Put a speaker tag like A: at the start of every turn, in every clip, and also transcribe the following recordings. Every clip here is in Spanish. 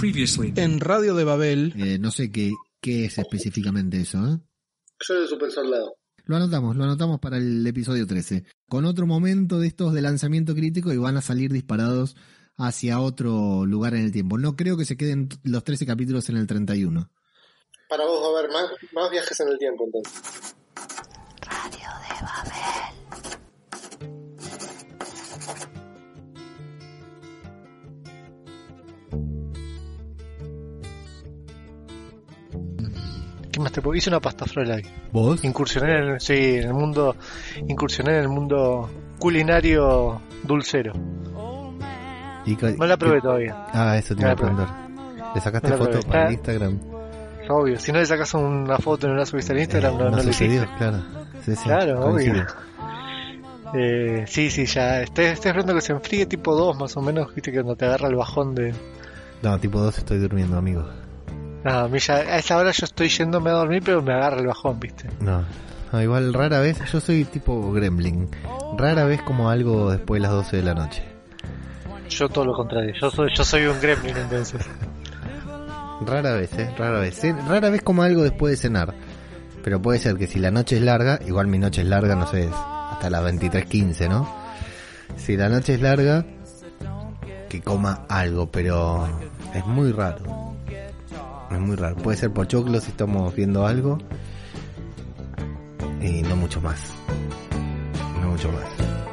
A: Previously.
B: En Radio de Babel.
C: Eh, no sé qué, qué es específicamente eso, ¿eh?
D: Soy de Super Soldado.
C: Lo anotamos, lo anotamos para el episodio 13. Con otro momento de estos de lanzamiento crítico y van a salir disparados hacia otro lugar en el tiempo. No creo que se queden los 13 capítulos en el 31.
D: Para vos va a haber más, más viajes en el tiempo entonces.
E: Radio de Babel.
F: ¿Qué más te puedo? Hice una pasta frola ahí.
C: ¿Vos?
F: Incursioné en el, sí, en el mundo, incursioné en el mundo culinario dulcero.
C: Y
F: No la probé
C: ¿qué-
F: todavía.
C: Ah, eso te
F: No
C: iba a preguntar. ¿Le sacaste
F: No
C: foto para Instagram?
F: Obvio. Si no le sacas una foto y no la subiste al Instagram,
C: Eh,
F: no, no, lo
C: sucedió,
F: hiciste.
C: claro. Sí, sí,
F: Claro,
C: coincide.
F: obvio. Eh, sí, sí, ya. Estoy, estoy esperando que se enfríe tipo 2 más o menos. Viste que cuando te agarra el bajón de.
C: No, tipo 2 estoy durmiendo, amigo.
F: No, a mí ya. A esa hora yo estoy yéndome a dormir, pero me agarra el bajón, viste.
C: No. No, igual rara vez, yo soy tipo gremlin. Rara vez como algo después de las 12 de la noche.
F: Yo todo lo contrario. Yo soy, yo soy un gremlin entonces.
C: Rara vez, eh, rara vez. Rara vez como algo después de cenar. Pero puede ser que si la noche es larga, igual mi noche es larga, no sé, hasta las 23.15, ¿no? Si la noche es larga, que coma algo, pero es muy raro. Es muy raro. Puede ser por choclo si estamos viendo algo. Y no mucho más. No mucho más.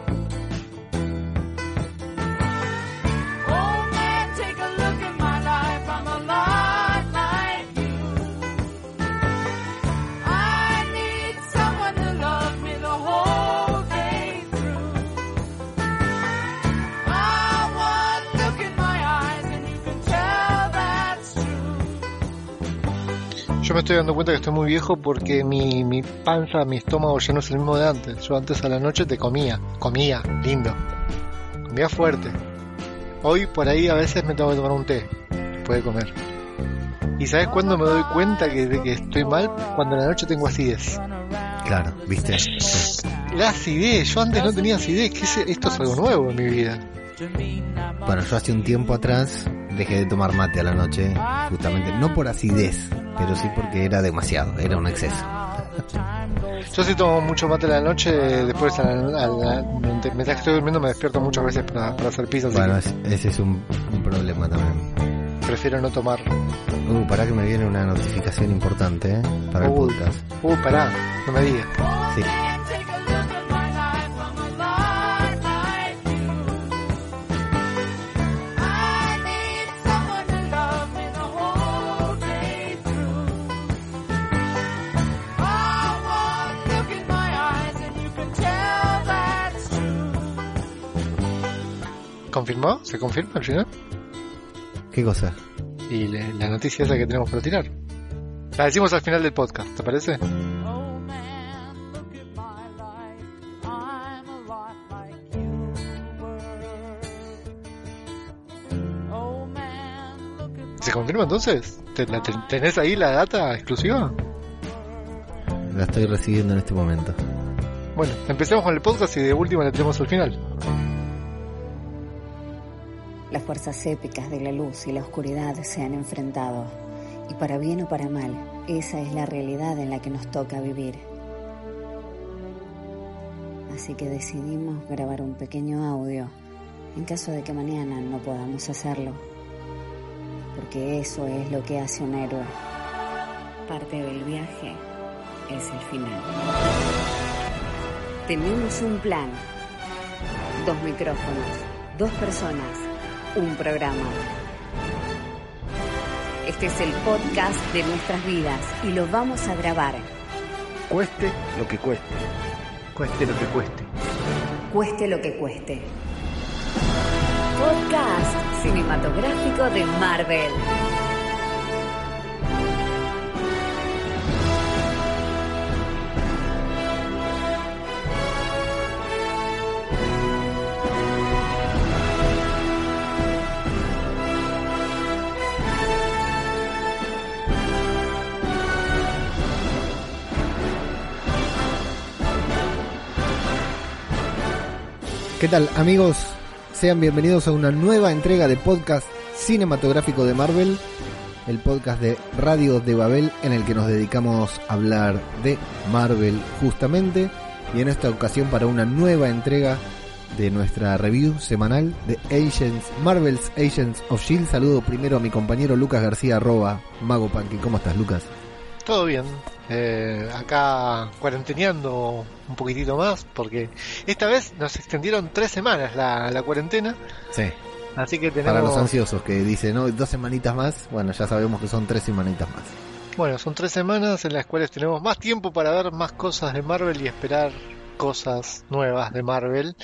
F: Yo me estoy dando cuenta que estoy muy viejo porque mi, mi panza, mi estómago ya no es el mismo de antes. Yo antes a la noche te comía, comía, lindo. Comía fuerte. Hoy por ahí a veces me tengo que tomar un té después de comer. ¿Y sabes cuándo me doy cuenta que, de que estoy mal? Cuando a la noche tengo acidez.
C: Claro, ¿viste?
F: La acidez, yo antes no tenía acidez, que es- esto es algo nuevo en mi vida.
C: Bueno, yo hace un tiempo atrás dejé de tomar mate a la noche, justamente, no por acidez, pero sí porque era demasiado, era un exceso.
F: Yo sí tomo mucho mate a la noche, después a la- a la- mientras que estoy durmiendo me despierto muchas veces para, para hacer así
C: Bueno, es- ese es un, un problema también.
F: prefiero no tomar.
C: Uh, pará que me viene una notificación importante, ¿eh? Para el
F: Uy.
C: podcast.
F: Uh, pará, no me digas.
C: Sí.
F: ¿Confirmó? ¿Se confirma al final?
C: ¿Qué cosa?
F: Y le- la noticia esa que tenemos para tirar. La decimos al final del podcast, ¿te parece? ¿Se confirma entonces? ¿Te- la- te- ¿Tenés ahí la data exclusiva?
C: La estoy recibiendo en este momento.
F: Bueno, empecemos con el podcast y de última le tenemos al final.
G: Las fuerzas épicas de la luz y la oscuridad se han enfrentado. Y para bien o para mal, esa es la realidad en la que nos toca vivir. Así que decidimos grabar un pequeño audio en caso de que mañana no podamos hacerlo. Porque eso es lo que hace un héroe. Parte del viaje es el final. Tenemos un plan. Dos micrófonos, dos personas, un programa. Este es el podcast de nuestras vidas y lo vamos a grabar.
H: Cueste lo que cueste.
F: Cueste lo que cueste.
G: Cueste lo que cueste. Podcast cinematográfico de Marvel.
C: ¿Qué tal amigos? Sean bienvenidos a una nueva entrega de podcast cinematográfico de Marvel, el podcast de Radio de Babel en el que nos dedicamos a hablar de Marvel justamente y en esta ocasión para una nueva entrega de nuestra review semanal de Agents, Marvel's Agents of Shield. Saludo primero a mi compañero Lucas García arroba Mago Panqui. ¿Cómo estás, Lucas?
F: Todo bien. Eh, acá cuarenteneando un poquitito más porque esta vez nos extendieron tres semanas la, la cuarentena.
C: Sí.
F: Así que tenemos...
C: Para los ansiosos que dicen, ¿no? Dos semanitas más. Bueno, ya sabemos que son tres semanitas más.
F: Bueno, son tres semanas en las cuales tenemos más tiempo para ver más cosas de Marvel y esperar cosas nuevas de Marvel.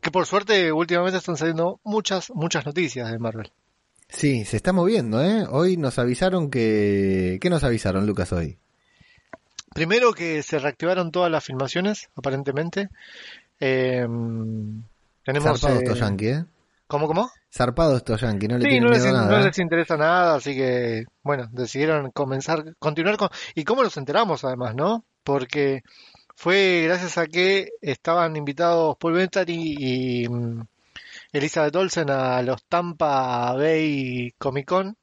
F: Que por suerte últimamente están saliendo muchas, muchas noticias de Marvel.
C: Sí, se está moviendo, ¿eh? Hoy nos avisaron que... ¿Qué nos avisaron, Lucas, hoy?
F: Primero que se reactivaron todas las filmaciones, aparentemente. Eh, tenemos...
C: Zarpado
F: eh,
C: estos yankees, ¿eh?
F: ¿Cómo, cómo?
C: Zarpado estos yankees, no le
F: Sí, no les.
C: ¿eh?
F: les interesa nada, así que, bueno, decidieron comenzar, continuar con... ¿Y cómo nos enteramos además, no? Porque fue gracias a que estaban invitados Paul Bettany y mm, Elizabeth Olsen a los Tampa Bay Comic Con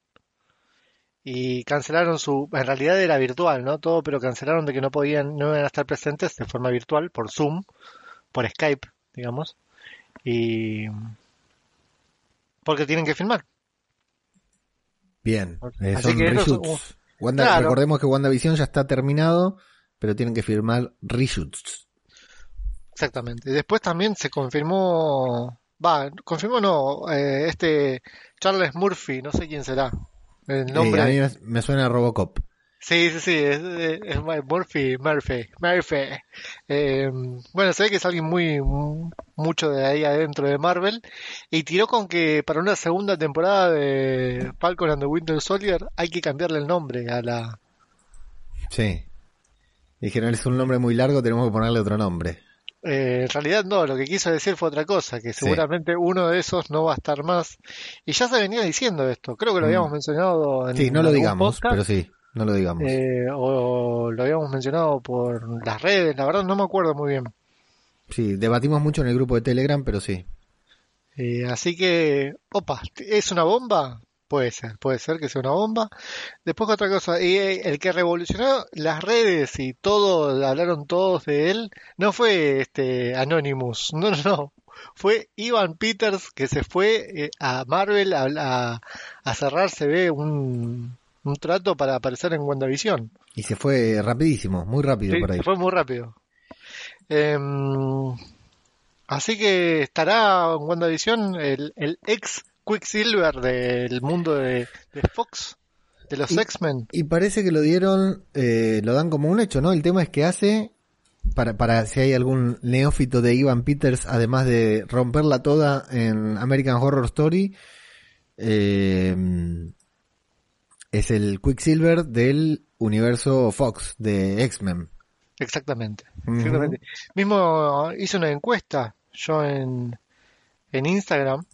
F: y cancelaron su... En realidad era virtual, ¿no? Todo, pero cancelaron de que no podían, no iban a estar presentes de forma virtual, por Zoom, por Skype, digamos. Y... Porque tienen que filmar.
C: Bien, eh,
F: Así
C: son
F: que
C: reshoots.
F: un-
C: Wanda-
F: Claro.
C: Recordemos que WandaVision ya está terminado, pero tienen que firmar reshoots.
F: Exactamente. Y después también se confirmó, va, confirmó no, eh, este Charles Murphy, no sé quién será. El nombre.
C: A mí me- suena a Robocop.
F: Sí, sí, sí, es, es- es Murphy, Murphy, Murphy. Eh, bueno, se ve que es alguien muy, mu- mucho de ahí adentro de Marvel y tiró con que para una segunda temporada de Falcon and the Winter Soldier hay que cambiarle el nombre a la,
C: Sí. Dijeron, es un nombre muy largo, tenemos que ponerle otro nombre.
F: Eh, en realidad no, lo que quiso decir fue otra cosa, que seguramente uno de esos no va a estar más. Y ya se venía diciendo esto, creo que lo
C: Mm.
F: habíamos mencionado en
C: Sí, no lo digamos,
F: podcast,
C: pero sí, no lo digamos.
F: eh, o lo habíamos mencionado por las redes, la verdad no me acuerdo muy bien.
C: Sí, debatimos mucho en el grupo de Telegram, pero sí.
F: Eh, así que, opa, ¿es una bomba? Puede ser, puede ser que sea una bomba. Después otra cosa, y eh, el que revolucionó las redes y todo, hablaron todos de él, no fue este Anonymous, no, no, no. Fue Ivan Peters que se fue eh, a Marvel a, a- a cerrar, se ve, un, un trato para aparecer en WandaVision.
C: Y se fue rapidísimo, muy rápido
F: Sí,
C: por ahí.
F: se fue muy rápido. Em, así que estará en WandaVision el, el ex Quicksilver del mundo de, de Fox, de los X-Men.
C: Y parece que lo dieron, eh, lo dan como un hecho, ¿no? El tema es que hace, para, para si hay algún neófito de Ivan Peters, además de romperla toda en American Horror Story, eh, es el Quicksilver del universo Fox de X-Men.
F: Exactamente, exactamente. Mismo hice una encuesta yo en, en Instagram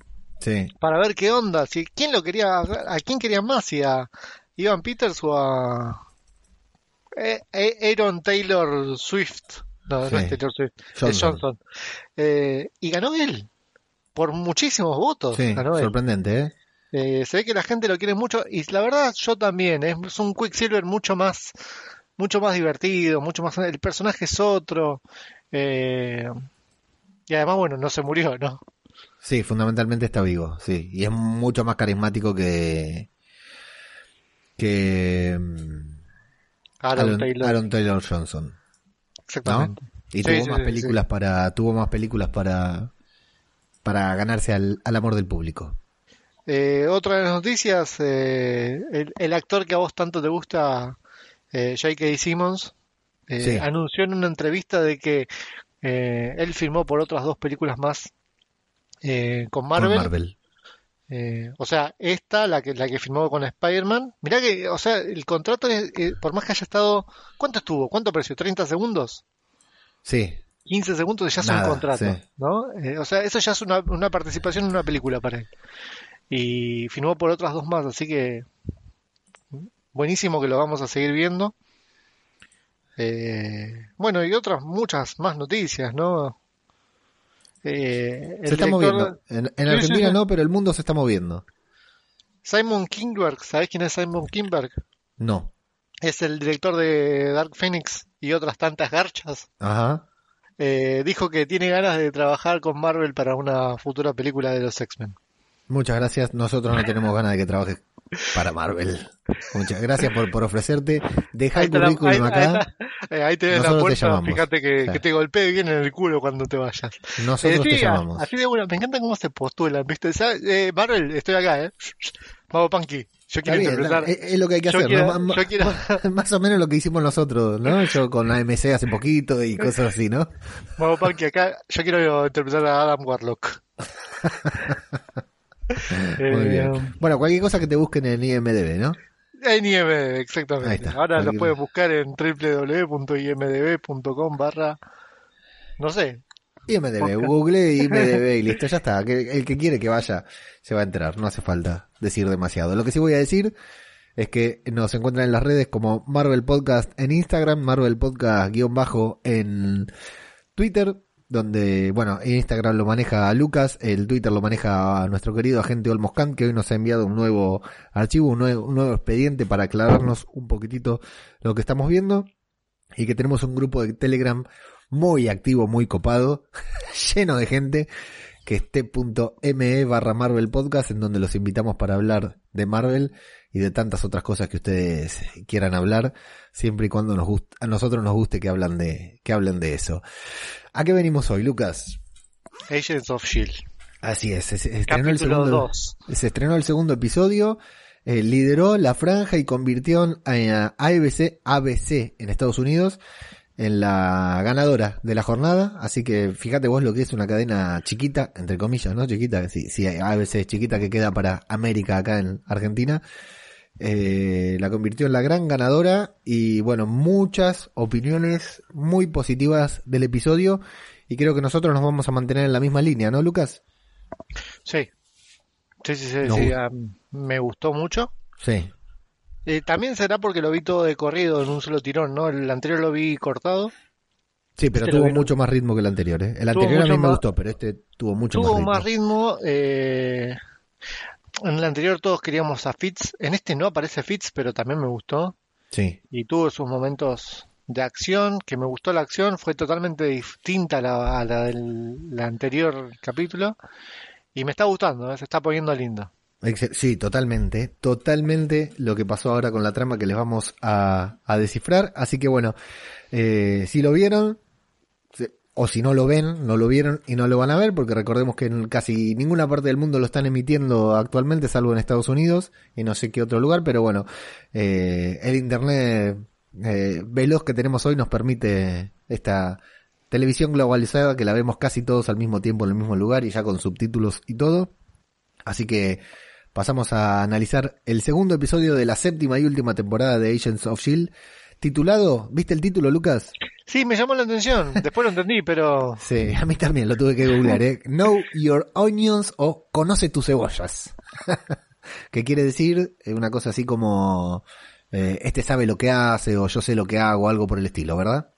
C: Sí,
F: para ver qué onda, si quién lo quería, a quién quería más, si a Ivan Peters o a eh, eh, Aaron Taylor Swift. No,
C: Sí.
F: no es Taylor Swift, es
C: Johnson.
F: Eh, y ganó él, por muchísimos votos.
C: Sí,
F: ganó él.
C: sorprendente, ¿eh?
F: Eh, se ve que la gente lo quiere mucho y la verdad yo también. Es un Quicksilver mucho más, mucho más divertido, mucho más. El personaje es otro. eh, y además, bueno, no se murió, ¿no?
C: Sí, fundamentalmente está vivo, sí. Y es mucho más carismático que... que... mm,
F: Aaron,
C: Aaron,
F: Taylor.
C: Aaron Taylor Johnson. ¿no?
F: exactamente.
C: Y
F: Sí,
C: tuvo
F: sí,
C: más películas para tuvo más películas para para ganarse al, al amor del público.
F: Eh, otra de las noticias, eh, el, el actor que a vos tanto te gusta, eh, J.K. Simmons, eh,
C: Sí.
F: anunció en una entrevista de que eh, él firmó por otras dos películas más eh, con Marvel.
C: Con Marvel.
F: Eh, o sea, esta, la que, la que firmó con Spider-Man. Mirá que, o sea, el contrato, es- eh, por más que haya estado. ¿Cuánto estuvo? ¿Cuánto precio? ¿30 segundos?
C: Sí,
F: 15 segundos ya es
C: Nada,
F: un contrato,
C: sí.
F: ¿no? Eh, o sea, eso ya es una, una participación en una película para él. Y firmó por otras dos más, así que buenísimo que lo vamos a seguir viendo. Eh, bueno, y otras muchas más noticias, ¿no? Eh, el
C: se está
F: director-
C: moviendo. En, en Argentina no, pero el mundo se está moviendo.
F: Simon Kingberg, ¿sabés quién es Simon Kingberg?
C: No.
F: Es el director de Dark Phoenix y otras tantas garchas.
C: Ajá.
F: Eh, dijo que tiene ganas de trabajar con Marvel para una futura película de los X-Men.
C: Muchas gracias. Nosotros no tenemos ganas de que trabajes para Marvel. Muchas gracias por, por ofrecerte. Deja
F: Ahí
C: el
F: te la-
C: currículum
F: ahí- ahí
C: acá.
F: está. Eh, ahí tenés la
C: Nosotros te
F: puerta,
C: llamamos.
F: fíjate que,
C: Sí.
F: que te golpee bien en el culo cuando te vayas.
C: Nosotros
F: Eh,
C: te
F: sí,
C: llamamos.
F: Así de una, me encanta cómo se postulan, ¿viste? Eh, Marvel, estoy acá, ¿eh? Vamos, Punky. Yo quiero
C: bien,
F: interpretar.
C: es, es lo que hay que
F: Yo
C: hacer,
F: quiero-
C: ¿no?
F: Yo quiero-
C: Más o menos lo que hicimos nosotros, ¿no? Yo con AMC hace poquito y cosas así, ¿no?
F: Vamos, Punky, acá. Yo quiero interpretar a Adam Warlock.
C: Muy
F: Eh,
C: bien. Bueno, cualquier cosa que te busquen en IMDB, ¿no?
F: En IMDb, exactamente. Ahora lo puedes buscar en www.imdb.com barra... No sé.
C: IMDB. Google IMDB y listo, ya está. El que quiere que vaya se va a enterar, no hace falta decir demasiado. Lo que sí voy a decir es que nos encuentran en las redes como Marvel Podcast en Instagram, Marvel Podcast guion bajo en Twitter, donde, bueno, en Instagram lo maneja Lucas, el Twitter lo maneja nuestro querido agente Olmoscan, que hoy nos ha enviado un nuevo archivo, un nuevo, un nuevo expediente para aclararnos un poquitito lo que estamos viendo, y que tenemos un grupo de Telegram muy activo, muy copado, lleno de gente, que es t.me barra Marvel Podcast, en donde los invitamos para hablar de Marvel y de tantas otras cosas que ustedes quieran hablar, siempre y cuando nos gust- a nosotros nos guste que hablan de, que hablen de eso. ¿A qué venimos hoy, Lucas?
F: Agents of S.H.I.E.L.D.
C: Así es, se, se estrenó el segundo,
F: 2.
C: se estrenó el segundo episodio, eh, lideró la franja y convirtió a ABC, ABC en Estados Unidos en la ganadora de la jornada. Así que fíjate vos lo que es una cadena chiquita, entre comillas, ¿no? Chiquita, si, si ABC es chiquita que queda para América acá en Argentina. Eh, la convirtió en la gran ganadora y bueno, muchas opiniones muy positivas del episodio y creo que nosotros nos vamos a mantener en la misma línea, ¿no, Lucas?
F: Sí. Sí, sí, sí. Me gustó mucho.
C: Sí.
F: Eh, también será porque lo vi todo de corrido en un solo tirón, ¿no? El anterior lo vi cortado.
C: Sí, pero
F: Este
C: tuvo mucho más ritmo que el anterior, ¿eh? El
F: Tuvo
C: anterior a mí me
F: más-
C: gustó, pero este tuvo mucho
F: Tuvo
C: más
F: más
C: ritmo.
F: ritmo. eh, en el anterior todos queríamos a Fitz. En este no aparece Fitz, pero también me gustó.
C: Sí,
F: Y tuvo sus momentos de acción, que me gustó la acción. Fue totalmente distinta a la, a la del la anterior capítulo. Y me está gustando, ¿eh? se está poniendo lindo.
C: Sí, totalmente, totalmente lo que pasó ahora con la trama que les vamos a, a descifrar. Así que bueno, eh, si lo vieron, o si no lo ven, no lo vieron y no lo van a ver, porque recordemos que en casi ninguna parte del mundo lo están emitiendo actualmente, salvo en Estados Unidos y no sé qué otro lugar, pero bueno, eh, el internet eh, veloz que tenemos hoy nos permite esta televisión globalizada que la vemos casi todos al mismo tiempo en el mismo lugar y ya con subtítulos y todo. Así que pasamos a analizar el segundo episodio de la séptima y última temporada de Agents of Shield, titulado, ¿viste el título, Lucas?
F: Sí, me llamó la atención. Después lo entendí, pero
C: Sí, a mí también lo tuve que googlear, ¿eh? Know your onions o conoce tus cebollas. que quiere decir eh, una cosa así como, eh, este sabe lo que hace o yo sé lo que hago, algo por el estilo, ¿verdad?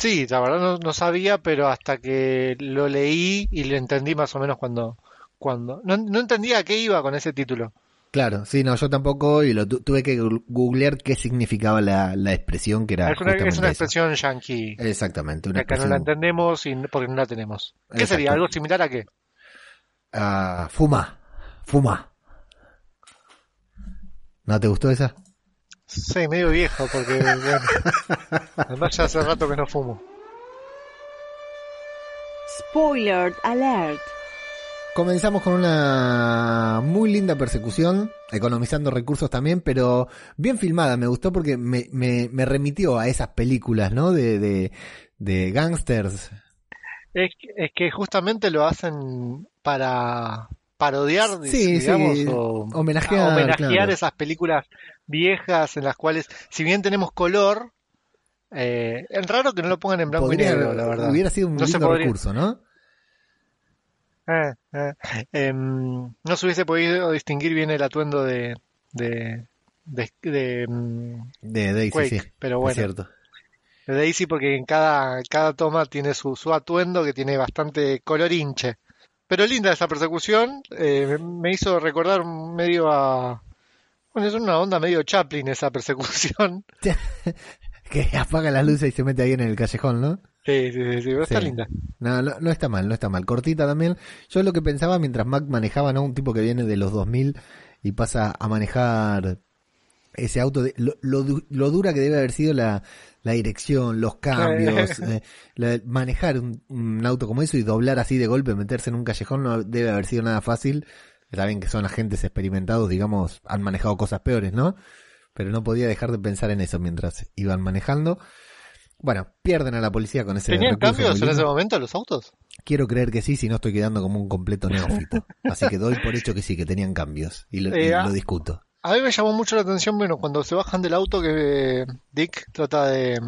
F: sí, la verdad no, no sabía, pero hasta que lo leí y lo entendí más o menos cuando... cuando no, no entendía a qué iba con ese título.
C: Claro, sí, no, yo tampoco y lo tu- tuve que googlear qué significaba la, la expresión que era
F: es, una, es una expresión yankee.
C: Exactamente, una
F: Acá no la entendemos y, porque no la tenemos. ¿Qué sería? ¿Algo similar a qué?
C: Ah, fuma, fuma. ¿No te gustó esa?
F: Sí, medio viejo, porque bueno, además ya hace rato que no fumo.
A: Spoiler alert.
C: Comenzamos con una muy linda persecución, economizando recursos también, pero bien filmada. Me gustó porque me, me, me remitió a esas películas, ¿no? De, de, de gangsters.
F: Es, que- es que justamente lo hacen para parodiar,
C: Sí,
F: digamos,
C: sí,
F: o
C: homenajear,
F: homenajear
C: claro.
F: esas películas viejas en las cuales, si bien tenemos color, eh, es raro que no lo pongan en blanco
C: Podría-
F: y negro, la verdad.
C: Hubiera sido un
F: No
C: lindo recurso, ¿no?
F: Eh, eh, em, no se hubiese podido distinguir bien el atuendo de, de, de, de,
C: De Daisy,
F: Quake,
C: sí.
F: pero
C: Es
F: bueno.
C: cierto.
F: de Daisy porque en cada, cada toma tiene su, su atuendo que tiene bastante color hinche. Pero linda esa persecución, eh, me, me hizo recordar medio a... Bueno, es una onda medio Chaplin esa persecución.
C: que apaga las luces y se mete ahí en el callejón, ¿no?
F: Sí, sí, sí, sí, pero está
C: Sí.
F: linda.
C: No, no, no está mal, no está mal. Cortita también. Yo lo que pensaba mientras Mac manejaba, ¿no? Un tipo que viene de los 2000 y pasa a manejar ese auto, de- lo, lo, lo dura que debe haber sido la, la dirección, los cambios, eh, la- manejar un, un auto como eso y doblar así de golpe, meterse en un callejón no debe haber sido nada fácil. Está bien que son agentes experimentados, digamos, han manejado cosas peores, ¿no? Pero no podía dejar de pensar en eso mientras iban manejando. Bueno, pierden a la policía con ese
F: ¿Tenían cambios en ese momento los autos?
C: Quiero creer que sí, si no estoy quedando como un completo neófito. Así que doy por hecho que sí, que tenían cambios. Y lo,
F: Eh,
C: lo discuto.
F: A mí me llamó mucho la atención, bueno, cuando se bajan del auto que eh, Dick trata de...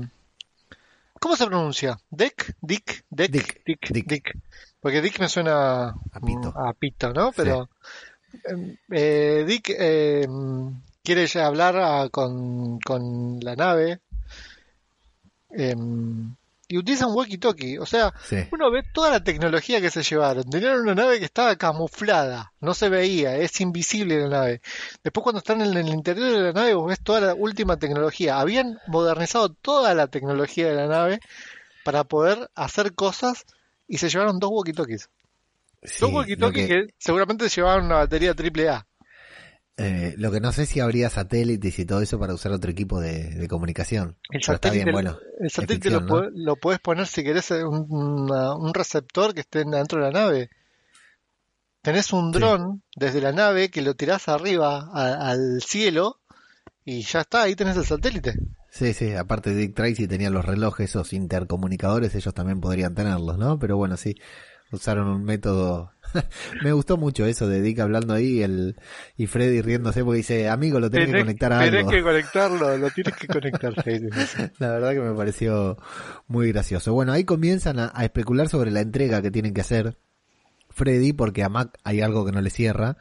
F: ¿Cómo se pronuncia? ¿Dick? ¿Dick? ¿Dick?
C: Dick,
F: Dick.
C: Dick.
F: Dick. Porque Dick me suena
C: A pito.
F: a pito, ¿no? Pero eh, eh, Dick eh, quiere ya hablar a- con, con la nave eh, y utilizan walkie-talkie. O sea,
C: Sí.
F: uno ve toda la tecnología que se llevaron. Tenían una nave que estaba camuflada, no se veía, es invisible la nave. Después cuando están en el interior de la nave vos ves toda la última tecnología. Habían modernizado toda la tecnología de la nave para poder hacer cosas y se llevaron dos walkie-talkies.
C: Sí,
F: dos walkie-talkies
C: que,
F: que... seguramente llevaban una batería AAA.
C: Eh, lo que no sé si habría satélites y todo eso para usar otro equipo de, de comunicación.
F: El
C: Pero está
F: satélite,
C: bien, bueno.
F: el satélite
C: ficción,
F: lo,
C: ¿no?
F: lo puedes poner si querés un, una- un receptor que esté dentro de la nave. Tenés un
C: Sí.
F: dron desde la nave que lo tirás arriba a- al cielo y ya está, ahí tenés el satélite.
C: Sí, sí, aparte de Dick Tracy tenía los relojes, esos intercomunicadores, ellos también podrían tenerlos, ¿no? Pero bueno, sí, usaron un método. Me gustó mucho eso de Dick hablando ahí el, y Freddy riéndose porque dice, amigo, lo tenés, que conectar a
F: tenés
C: algo.
F: que conectarlo, lo tienes que conectar.
C: La verdad que me pareció muy gracioso. Bueno, ahí comienzan a, a especular sobre la entrega que tienen que hacer Freddy porque a Mac hay algo que no le cierra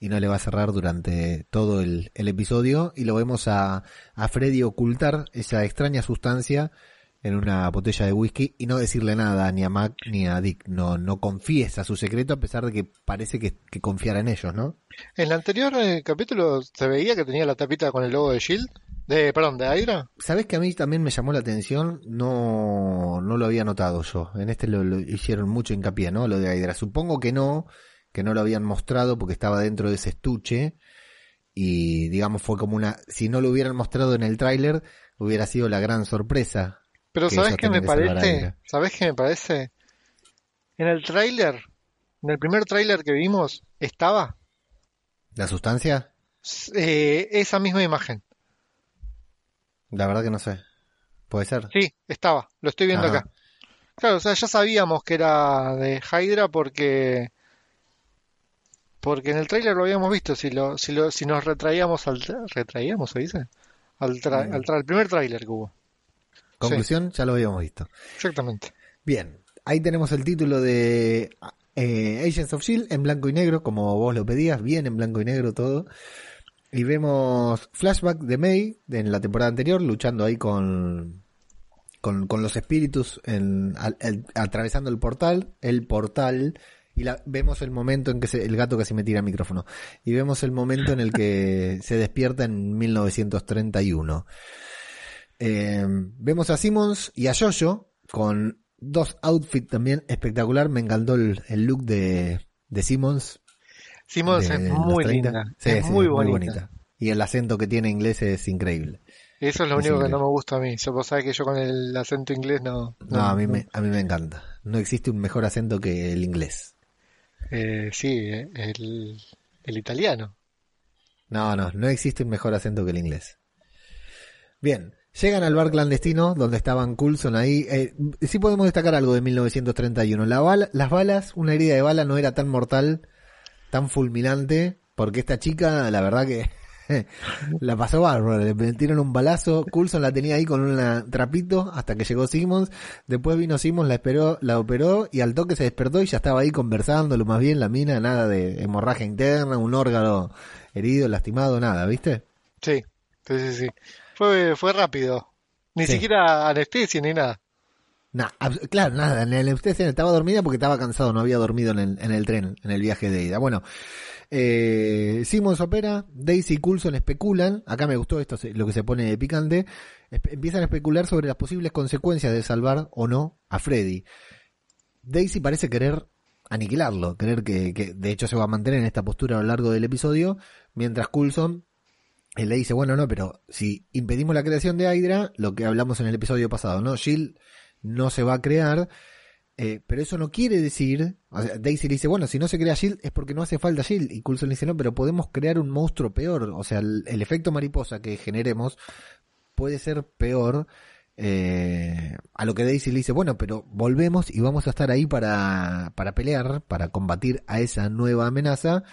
C: y no le va a cerrar durante todo el, el episodio y lo vemos a, a Freddy ocultar esa extraña sustancia en una botella de whisky y no decirle nada ni a Mac ni a Dick. No, no confiesa su secreto a pesar de que parece que, que confiara en ellos, ¿no?
F: En el anterior eh, capítulo se veía que tenía la tapita con el logo de Shield, de, perdón, de Hydra.
C: Sabes que a mí también me llamó la atención, no, no lo había notado yo. En este lo, lo hicieron mucho hincapié, ¿no? Lo de Hydra. Supongo que no, que no lo habían mostrado porque estaba dentro de ese estuche. Y digamos fue como una, si no lo hubieran mostrado en el tráiler, hubiera sido la gran sorpresa.
F: Pero
C: que
F: ¿sabes qué me parece? ¿Sabes qué me parece? En el tráiler, en el primer tráiler que vimos, estaba
C: ¿La sustancia?
F: eh, esa misma imagen.
C: La verdad que no sé. Puede ser.
F: Sí, estaba, lo estoy viendo
C: Ajá.
F: acá. Claro, o sea, ya sabíamos que era de Hydra porque porque en el tráiler lo habíamos visto, si lo si lo si nos retraíamos al retraíamos, se dice, al tra-
C: Mm.
F: al tra- al primer tráiler que hubo.
C: Conclusión, ya lo habíamos visto.
F: Exactamente.
C: Bien, ahí tenemos el título de eh, Agents of Shield en blanco y negro, como vos lo pedías, bien en blanco y negro todo. Y vemos flashback de May de en la temporada anterior, luchando ahí con, con, con los espíritus en, al- el- atravesando el portal, el portal, y la, vemos el momento en que se, el gato casi me tira el micrófono, y vemos el momento en el que se despierta en 1931. Eh, vemos a Simmons y a Jojo con dos outfits también espectacular. Me encantó el, el look de, de Simmons.
F: Simons
C: de
F: es muy
C: 30.
F: linda,
C: Sí,
F: es
C: sí,
F: muy bonita.
C: Y el acento que tiene inglés es increíble.
F: Eso es lo
C: Es
F: único que no me gusta a mí. Yo, vos sabés que yo con el acento inglés no.
C: No, a mí me, a mí me encanta. No existe un mejor acento que el inglés.
F: Eh, sí, eh, el, el italiano.
C: No, no, no existe un mejor acento que el inglés. Bien, llegan al bar clandestino donde estaban Coulson ahí. Eh, sí podemos destacar algo de 1931. La bala, las balas, una herida de bala no era tan mortal, tan fulminante, porque esta chica, la verdad que la pasó bárbaro. Le metieron un balazo. Coulson la tenía ahí con un trapito hasta que llegó Simmons. Después vino Simmons, la esperó, la operó y al toque se despertó y ya estaba ahí conversando, lo más bien la mina, nada de hemorragia interna, un órgano herido, lastimado, nada, ¿viste?
F: Sí, sí, sí, sí. Fue, fue rápido. Ni
C: Sí.
F: siquiera anestesia ni nada.
C: Nah, claro, nada, en el, usted estaba dormida porque estaba cansado, no había dormido en el, en el tren, en el viaje de ida. Bueno, eh, Simmons opera, Daisy y Coulson especulan, acá me gustó esto, lo que se pone picante, empiezan a especular sobre las posibles consecuencias de salvar o no a Freddy. Daisy parece querer aniquilarlo, querer que, que de hecho se va a mantener en esta postura a lo largo del episodio, mientras Coulson él le dice, bueno, no, pero si impedimos la creación de Hydra, lo que hablamos en el episodio pasado, ¿no? Shield no se va a crear, eh, pero eso no quiere decir, o sea, Daisy le dice, bueno, si no se crea Shield es porque no hace falta Shield, y Coulson le dice, no, pero podemos crear un monstruo peor, o sea, el, el efecto mariposa que generemos puede ser peor, eh, a lo que Daisy le dice, bueno, pero volvemos y vamos a estar ahí para, para pelear, para combatir a esa nueva amenaza,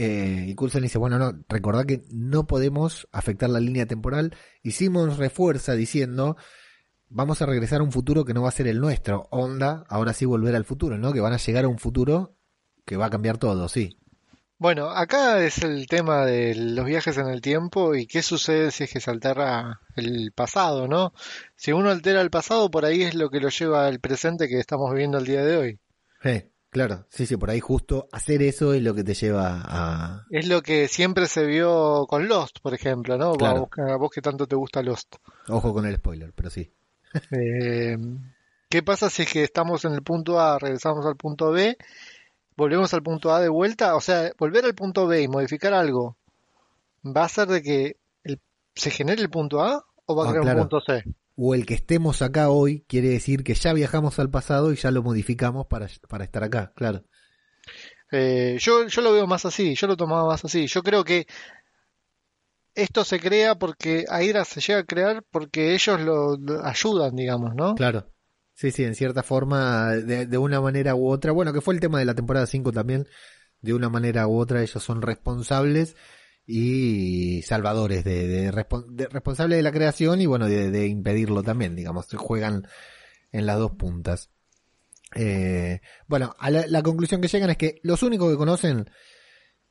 C: eh, y Coulson dice, bueno, no, recordad que no podemos afectar la línea temporal. Y Simmons refuerza diciendo, vamos a regresar a un futuro que no va a ser el nuestro. Onda, ahora sí volver al futuro, ¿no? Que van a llegar a un futuro que va a cambiar todo, sí.
F: Bueno, acá es el tema de los viajes en el tiempo y qué sucede si es que se altera el pasado, ¿no? Si uno altera el pasado, por ahí es lo que lo lleva al presente que estamos viviendo el día de hoy.
C: Eh, claro, sí, sí, por ahí justo hacer eso es lo que te lleva a...
F: Es lo que siempre se vio con Lost, por ejemplo, ¿no?
C: Claro.
F: A vos, a vos que tanto te gusta Lost.
C: Ojo con el spoiler, pero sí.
F: Eh, ¿qué pasa si es que estamos en el punto A, regresamos al punto B, volvemos al punto A de vuelta? O sea, volver al punto B y modificar algo, ¿va a hacer de que el- se genere el punto A o va a
C: Ah,
F: crear
C: claro.
F: un punto C?
C: O el que estemos acá hoy quiere decir que ya viajamos al pasado y ya lo modificamos para, para estar acá, claro.
F: Eh, yo, yo lo veo más así, yo lo tomaba más así. Yo creo que esto se crea porque Aira se llega a crear porque ellos lo, lo ayudan, digamos, ¿no?
C: Claro. Sí, sí, en cierta forma, de, de una manera u otra, bueno, que fue el tema de la temporada 5 también, de una manera u otra ellos son responsables y salvadores de, de, de- responsables de la creación y bueno, de, de impedirlo también, digamos, juegan en las dos puntas. Eh, bueno, a la, la conclusión que llegan es que los únicos que conocen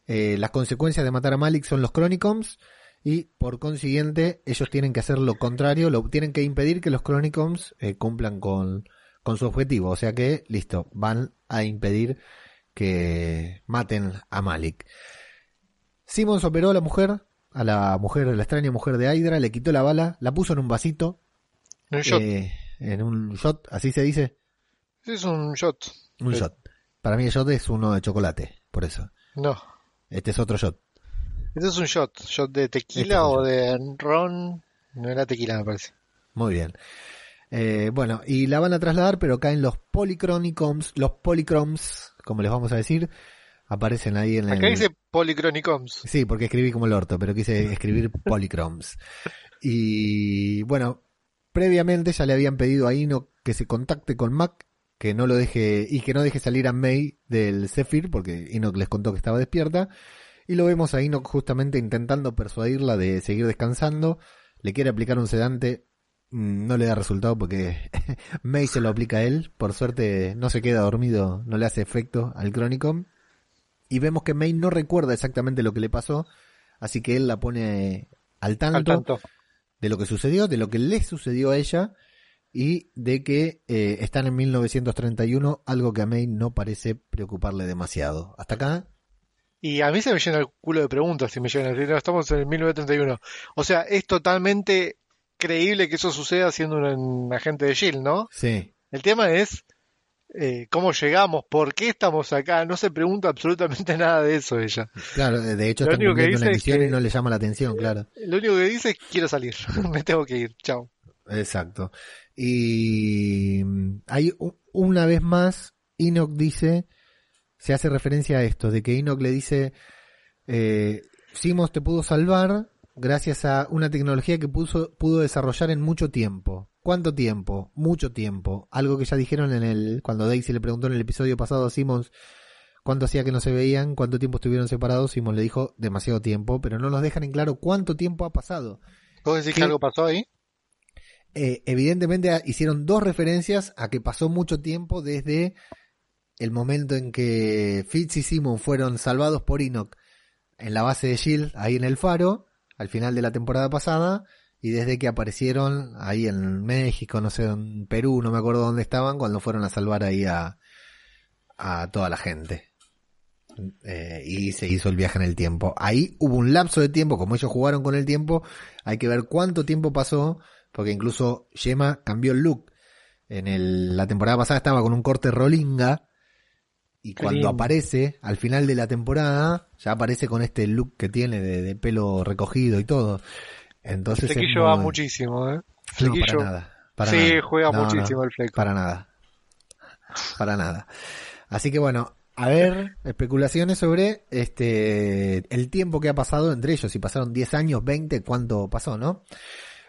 C: eh, las consecuencias de matar a Malik son los Chronicons y por consiguiente ellos tienen que hacer lo contrario, lo tienen que impedir que los Chronicons eh, cumplan con, con su objetivo, o sea que listo, van a impedir que maten a Malik. Simmons operó a la mujer, a la mujer, a la extraña mujer de Hydra, le quitó la bala, la puso en un vasito,
F: Un shot.
C: eh, en un shot, así se dice,
F: es un shot.
C: un
F: Sí.
C: shot. Para mí el shot es uno de chocolate, por eso.
F: No.
C: Este es otro shot.
F: Este es un shot. Shot de
C: Este
F: tequila
C: un
F: o de ron. No era tequila, me parece.
C: Muy bien. Eh, bueno, y la van a trasladar, pero caen los polychronicons, los polychroms, como les vamos a decir, aparecen ahí en
F: Acá
C: el...
F: dice Polychronicons.
C: Sí, porque escribí como el orto, pero quise escribir polychroms. Y bueno, previamente ya le habían pedido a Ino que se contacte con Mac, que no lo deje, y que no deje salir a May del Zephyr, porque Enoch les contó que estaba despierta. Y lo vemos a Enoch justamente intentando persuadirla de seguir descansando. Le quiere aplicar un sedante, mm, no le da resultado porque May se lo aplica a él. Por suerte no se queda dormido, no le hace efecto al Chronicon. Y vemos que May no recuerda exactamente lo que le pasó, así que él la pone al tanto,
F: Al tanto.
C: de lo que sucedió, de lo que le sucedió a ella y de que eh, están en 1931, algo que a May no parece preocuparle demasiado. Hasta acá,
F: Y a mí se me llena el culo de preguntas si me llegan a decir, no, estamos en el 1931. O sea, es totalmente creíble que eso suceda siendo un, un agente de Shield, ¿no?
C: sí,
F: El tema es eh, cómo llegamos, por qué estamos acá. No se pregunta absolutamente nada de eso ella.
C: claro, de hecho
F: Lo
C: están
F: único que
C: una
F: es
C: misión
F: que-
C: y no le llama la atención, claro.
F: Lo único que dice es quiero salir, me tengo que ir, chao.
C: Exacto. Y mm, hay una vez más, Enoch dice, se hace referencia a esto, de que Enoch le dice, eh, Simos te pudo salvar gracias a una tecnología que puso, pudo desarrollar en mucho tiempo. ¿Cuánto tiempo? Mucho tiempo. Algo que ya dijeron en el, cuando Daisy le preguntó en el episodio pasado a Simmons cuánto hacía que no se veían, cuánto tiempo estuvieron separados, Simmons le dijo demasiado tiempo, pero no nos dejan en claro cuánto tiempo ha pasado.
F: ¿Vos decís que algo pasó ahí?
C: Eh, evidentemente a- hicieron dos referencias a que pasó mucho tiempo desde el momento en que Fitz y Simon fueron salvados por Enoch en la base de Shield, ahí en el faro, al final de la temporada pasada, y desde que aparecieron ahí en México, no sé, en Perú, no me acuerdo dónde estaban, cuando fueron a salvar ahí a, a toda la gente. Eh, y se hizo el viaje en el tiempo. Ahí hubo un lapso de tiempo, como ellos jugaron con el tiempo, hay que ver cuánto tiempo pasó, porque incluso Yema cambió el look. En el- la temporada pasada estaba con un corte rolinga, y
F: Qué
C: cuando
F: lindo.
C: aparece, al final de la temporada, ya aparece con este look que tiene de, de pelo recogido y todo. Entonces
F: El flequillo va muchísimo, ¿eh?
C: no,
F: Flequillo.
C: para nada. Para
F: sí,
C: nada.
F: juega
C: No,
F: muchísimo
C: no,
F: el fleco.
C: Para nada. Para nada. Así que bueno, a ver, especulaciones sobre este el tiempo que ha pasado entre ellos. Si pasaron 10 años, 20, ¿cuánto pasó, no?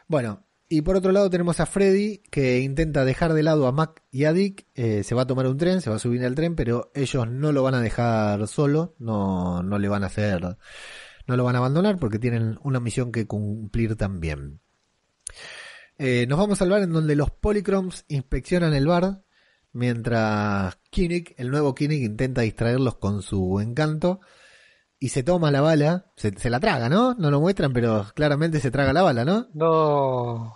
C: Bueno, y por otro lado tenemos a Freddy que intenta dejar de lado a Mac y a Dick. eh, se va a tomar un tren, se va a subir al tren, pero ellos no lo van a dejar solo, no, no le van a hacer, no lo van a abandonar porque tienen una misión que cumplir también. Eh, nos vamos al bar en donde los Polychromes inspeccionan el bar, mientras Kinnick, el nuevo Kinnick, intenta distraerlos con su encanto y se toma la bala, se, se la traga, ¿no? No lo muestran, pero claramente se traga la bala, ¿no?
F: No,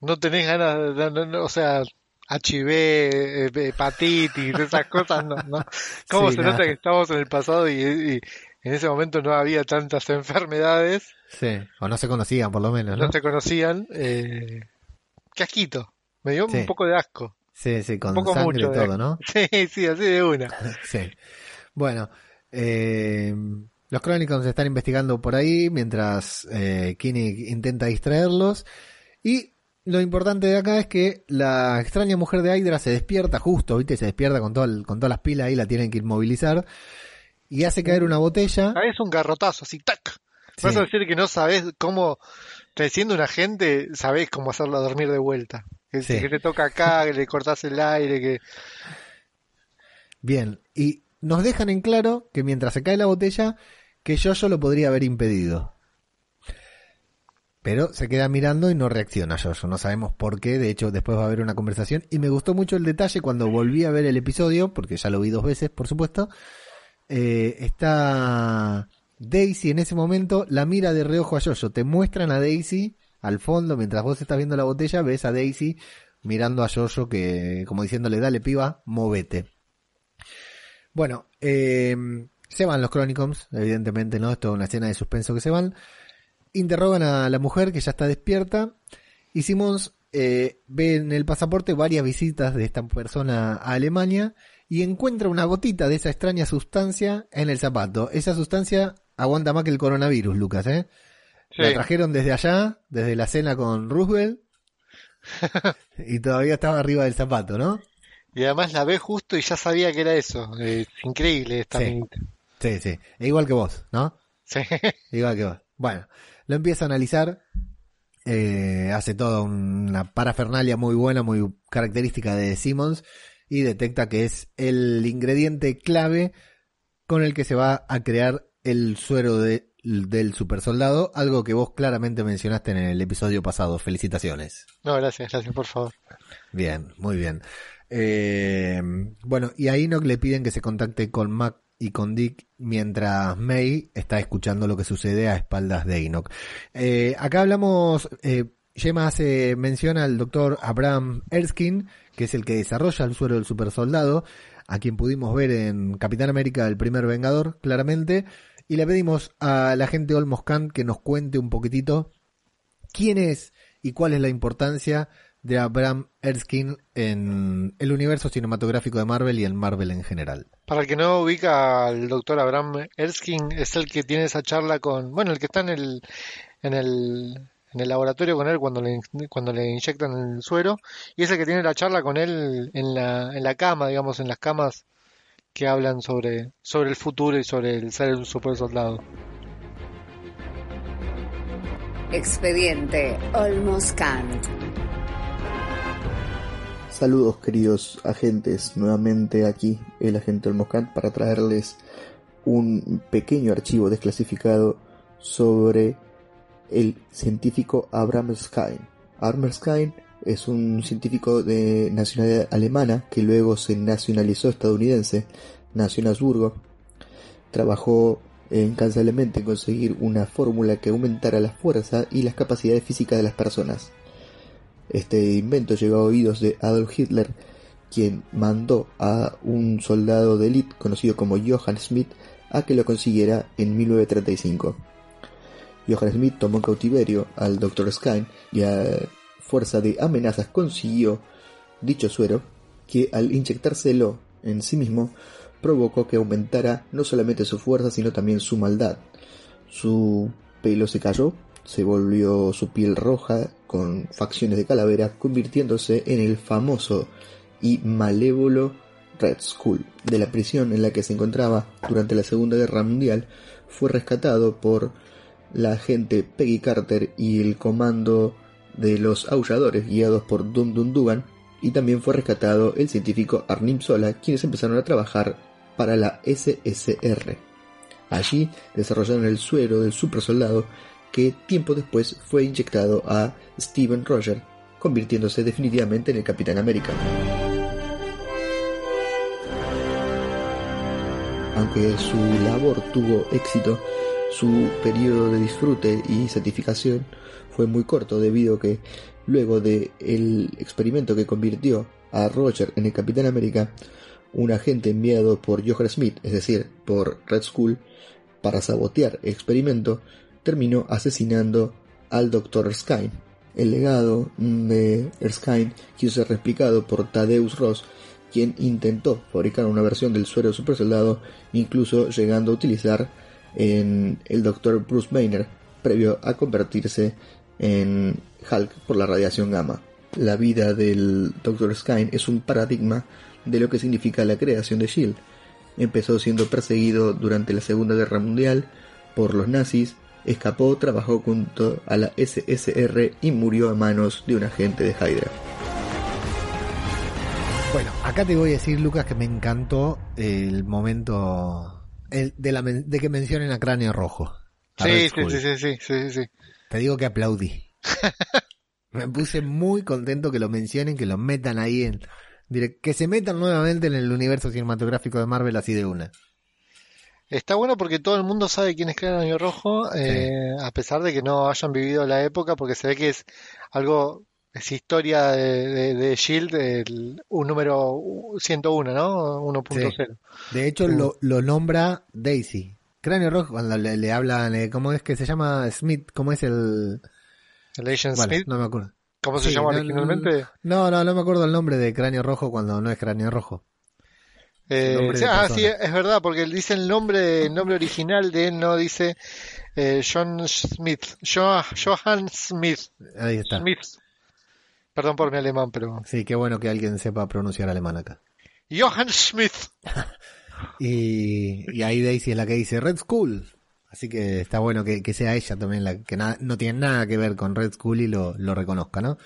F: no tenés ganas, de- no, no, o sea, HIV, eh, hepatitis, esas cosas, no, no. ¿Cómo
C: Sí,
F: se
C: nada.
F: nota que estamos en el pasado y, y en ese momento no había tantas enfermedades,
C: Sí, o no se conocían por lo menos, ¿no?
F: no se conocían? Eh, qué asquito, me dio
C: Sí.
F: un poco de asco,
C: Sí, sí, con
F: un poco
C: sangre
F: mucho
C: y
F: de
C: todo, ¿no?
F: Sí, sí, así de una.
C: Sí. Bueno, eh, los Chronicles están investigando por ahí mientras eh, Kinnick intenta distraerlos. Y lo importante de acá es que la extraña mujer de Hydra se despierta justo, ¿viste? Se despierta con, todo el- con todas las pilas ahí, la tienen que inmovilizar. Y hace caer una botella.
F: Es un garrotazo, así, tac. Vas a decir que no sabes cómo, siendo un agente, sabés cómo hacerlo dormir de vuelta. Que,
C: Sí.
F: que te toca acá, que le cortás el aire, que...
C: Bien, y nos dejan en claro que mientras se cae la botella, que Jojo lo podría haber impedido. Pero se queda mirando y no reacciona Jojo. No sabemos por qué. De hecho, después va a haber una conversación. Y me gustó mucho el detalle cuando volví a ver el episodio, porque ya lo vi dos veces, por supuesto. Eh, está Daisy en ese momento, la mira de reojo a Jojo. Te muestran a Daisy al fondo, mientras vos estás viendo la botella, ves a Daisy mirando a Jojo que, como diciéndole, dale piba, movete. Bueno, eh, se van los Chronicons, evidentemente, ¿no? Esto es una escena de suspenso que se van. Interrogan a la mujer que ya está despierta. Y Simmons eh, ve en el pasaporte varias visitas de esta persona a Alemania y encuentra una gotita de esa extraña sustancia en el zapato. Esa sustancia aguanta más que el coronavirus, Lucas, ¿eh?
F: Sí.
C: La trajeron desde allá, desde la cena con Roosevelt. y todavía estaba arriba del zapato, ¿no?
F: Y además la ves justo y ya sabía que era eso. Eh, Es increíble esta
C: Sí. Sí, sí. E igual que vos, ¿no?
F: Sí.
C: Igual que vos. Bueno, lo empieza a analizar. eh, hace toda una parafernalia muy buena, muy característica de Simmons. Y detecta que es el ingrediente clave con el que se va a crear el suero de- del super soldado. Algo que vos claramente mencionaste en el episodio pasado. Felicitaciones.
F: No, gracias, gracias, por favor.
C: Bien, muy bien. Eh, bueno, y a Enoch le piden que se contacte con Mac y con Dick mientras May está escuchando lo que sucede a espaldas de Enoch. Eh, acá hablamos, eh, Gemma hace mención al doctor Abraham Erskine, que es el que desarrolla el suero del super soldado, a quien pudimos ver en Capitán América, el primer Vengador, claramente, y le pedimos a la gente Olmos Khan que nos cuente un poquitito quién es y cuál es la importancia de Abraham Erskine en el universo cinematográfico de Marvel y en Marvel en general.
F: Para el que no ubica al doctor Abraham Erskine, es el que tiene esa charla con, bueno, el que está el, en el, en el laboratorio con él cuando le, cuando le inyectan el suero, y es el que tiene la charla con él en la, en la cama, digamos, en las camas que hablan sobre, sobre el futuro y sobre el ser un super soldado.
G: Expediente Olmos Kant.
B: Saludos queridos agentes, nuevamente aquí el agente Olmoscan para traerles un pequeño archivo desclasificado sobre el científico Abraham Skyn. Abraham Skyn es un científico de nacionalidad alemana que luego se nacionalizó estadounidense, nació en Habsburgo, trabajó incansablemente en conseguir una fórmula que aumentara la fuerza y las capacidades físicas de las personas. Este invento llegó a oídos de Adolf Hitler, quien mandó a un soldado de élite conocido como Johann Schmidt a que lo consiguiera en 1935. Johann Schmidt tomó cautiverio al Dr. Skyn y a fuerza de amenazas consiguió dicho suero que al inyectárselo en sí mismo provocó que aumentara no solamente su fuerza sino también su maldad. Su pelo se cayó, se volvió su piel roja con facciones de calavera, convirtiéndose en el famoso y malévolo Red Skull. De la prisión en la que se encontraba durante la Segunda Guerra Mundial, fue rescatado por la agente Peggy Carter y el comando de los aulladores guiados por Dum Dum Dugan, y también fue rescatado el científico Arnim Sola, quienes empezaron a trabajar para la SSR. Allí desarrollaron el suero del supersoldado que tiempo después fue inyectado a Steven Roger, convirtiéndose definitivamente en el Capitán América. Aunque su labor tuvo éxito, su periodo de disfrute y certificación fue muy corto debido a que luego de el experimento que convirtió a Roger en el Capitán América, un agente enviado por Johann Smith, es decir, por Red Skull, para sabotear el experimento, terminó asesinando al Dr. Erskine. El legado de Erskine quiso ser replicado por Thaddeus Ross, quien intentó fabricar una versión del suero supersoldado, incluso llegando a utilizar en el Dr. Bruce Banner, previo a convertirse en Hulk por la radiación gamma. La vida del Dr. Skine es un paradigma de lo que significa la creación de SHIELD. Empezó siendo perseguido durante la Segunda Guerra Mundial por los nazis, escapó, trabajó junto a la SSR y murió a manos de un agente de Hydra.
C: Bueno, acá te voy a decir, Lucas, que me encantó el momento el- de, la men- de que mencionen a Cráneo Rojo. a
F: Sí, sí, sí, sí, sí, sí, sí.
C: Te digo que aplaudí. me puse muy contento que lo mencionen, que lo metan ahí en... Que se metan nuevamente en el universo cinematográfico de Marvel así de una.
F: Está bueno porque todo el mundo sabe quién es Cráneo Rojo, eh, a pesar de que no hayan vivido la época, porque se ve que es algo, es historia de, de, de Shield, el, un número 101, ¿no? 1.0.
C: De hecho, lo, lo nombra Daisy. Cráneo Rojo, cuando le, le hablan, eh, ¿cómo es que se llama Smith? ¿Cómo es el...?
F: El Agent
C: Bueno,
F: Smith,
C: no me acuerdo.
F: ¿cómo se
C: Sí,
F: llama
C: no,
F: originalmente?
C: No, no, no me acuerdo el nombre de Cráneo Rojo cuando no es Cráneo Rojo.
F: Eh, sí, ah,
C: persona.
F: sí, es verdad, porque él dice el nombre, el nombre original de él no dice eh, John Smith, Jo- Johann Smith,
C: Ahí está.
F: Smith. Perdón por mi alemán, pero
C: Sí, qué bueno que alguien sepa pronunciar alemán acá.
F: Johann Smith.
C: Y, y ahí Daisy es la que dice Red Skull. Así que está bueno que, que sea ella también la que na- no tiene nada que ver con Red Skull y lo, lo reconozca, ¿no?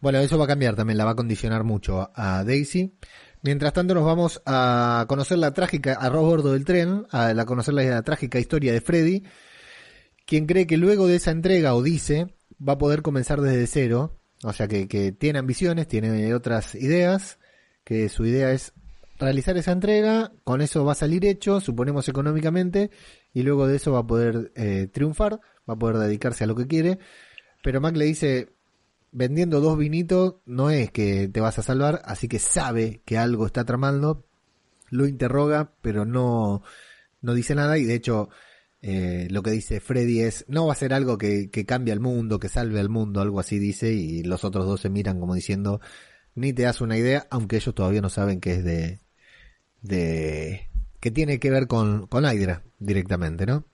C: Bueno, eso va a cambiar también, la va a condicionar mucho a Daisy. Mientras tanto nos vamos a conocer la trágica, a bordo del tren, a la- conocer la trágica historia de Freddy, quien cree que luego de esa entrega, o dice, va a poder comenzar desde cero, o sea que, que tiene ambiciones, tiene otras ideas, que su idea es realizar esa entrega, con eso va a salir hecho, suponemos económicamente, y luego de eso va a poder eh, triunfar, va a poder dedicarse a lo que quiere, pero Mac le dice, vendiendo dos vinitos no es que te vas a salvar, así que sabe que algo está tramando, lo interroga, pero no, no dice nada, y de hecho eh, lo que dice Freddy es, no va a ser algo que, que cambie al mundo, que salve al mundo, algo así dice, y los otros dos se miran como diciendo, ni te das una idea, aunque ellos todavía no saben que es de, de, que tiene que ver con, con Hydra directamente, ¿no?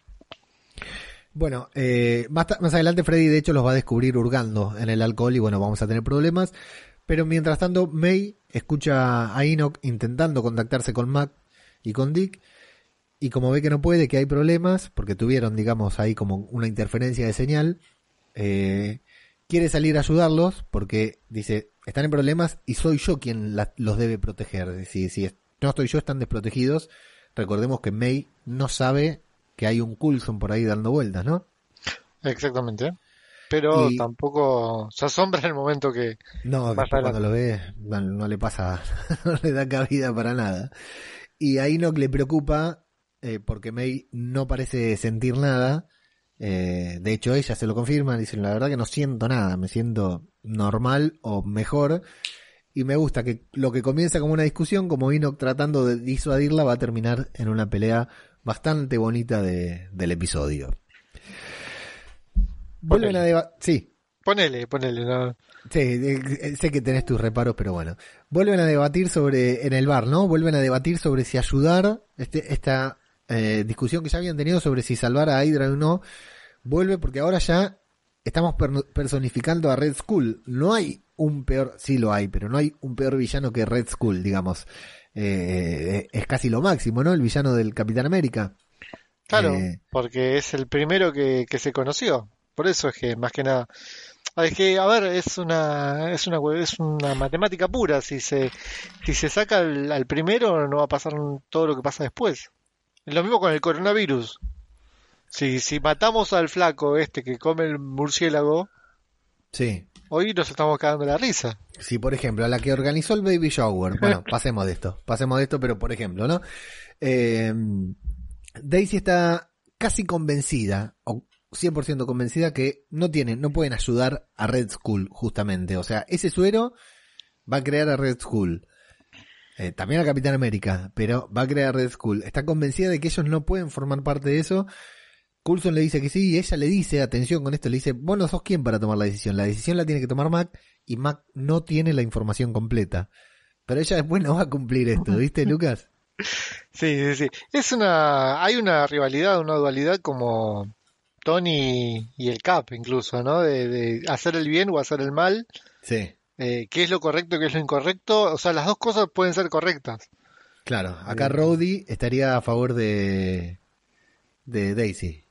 C: Bueno, eh, más, más adelante Freddy de hecho los va a descubrir hurgando en el alcohol y bueno, vamos a tener problemas. Pero mientras tanto, May escucha a Enoch intentando contactarse con Mac y con Dick. Y como ve que no puede, que hay problemas, porque tuvieron, digamos, ahí como una interferencia de señal, eh, quiere salir a ayudarlos porque dice, están en problemas y soy yo quien la- los debe proteger. Si, si es- no estoy yo, están desprotegidos. Recordemos que May no sabe que hay un Coulson por ahí dando vueltas, ¿no?
F: Exactamente. Pero
C: Y-
F: tampoco se asombra en el momento que
C: No, después cuando lo ve, no, no le pasa, no le da cabida para nada. Y a Enoch le preocupa eh, porque May no parece sentir nada. Eh, de hecho, ella se lo confirma, dice, la verdad que no siento nada, me siento normal o mejor. Y me gusta que lo que comienza como una discusión, como Enoch tratando de disuadirla, va a terminar en una pelea bastante bonita de- del episodio. Vuelven a debatir. Sí,
F: Ponele, ponele, no.
C: Sí, eh, sé que tenés tus reparos, pero bueno. Vuelven a debatir sobre, en el bar, ¿no? Vuelven a debatir sobre si ayudar, este, esta eh, discusión que ya habían tenido sobre si salvar a Hydra o no, vuelve porque ahora ya estamos per- personificando a Red Skull. No hay un peor, sí lo hay, pero no hay un peor villano que Red Skull, digamos. Eh, es casi lo máximo, ¿no? El villano del Capitán América.
F: Claro,
C: Eh,
F: porque es el primero que, que se conoció. Por eso es que, más que nada. Ah, Es que, a ver, es una, es una, es una matemática pura. Si se, si se saca al, al primero, no va a pasar todo lo que pasa después. Lo mismo con el coronavirus. Si, si matamos al flaco este que come el murciélago,
C: sí.
F: hoy nos estamos cagando la risa.
C: Sí, por ejemplo, a la que organizó el Baby Shower. Bueno, pasemos de esto, pasemos de esto, pero por ejemplo, ¿no? Eh, Daisy está casi convencida, o 100% convencida, que no tienen, no pueden ayudar a Red Skull, justamente. O sea, ese suero va a crear a Red Skull. Eh, también a Capitán América, pero va a crear Red Skull. Está convencida de que ellos no pueden formar parte de eso. Coulson le dice que sí, y ella le dice, atención con esto, le dice, vos no sos quién para tomar la decisión. La decisión la tiene que tomar Mac, y Mac no tiene la información completa. Pero ella después no va a cumplir esto, ¿viste, Lucas?
F: Sí, sí, sí. Es una, hay una rivalidad, una dualidad como Tony y el Cap, incluso, ¿no? De, de hacer el bien o hacer el mal.
C: Sí,
F: eh, qué es lo correcto, qué es lo incorrecto. O sea, las dos cosas pueden ser correctas.
C: claro. Acá Rhodey estaría a favor de, de Daisy.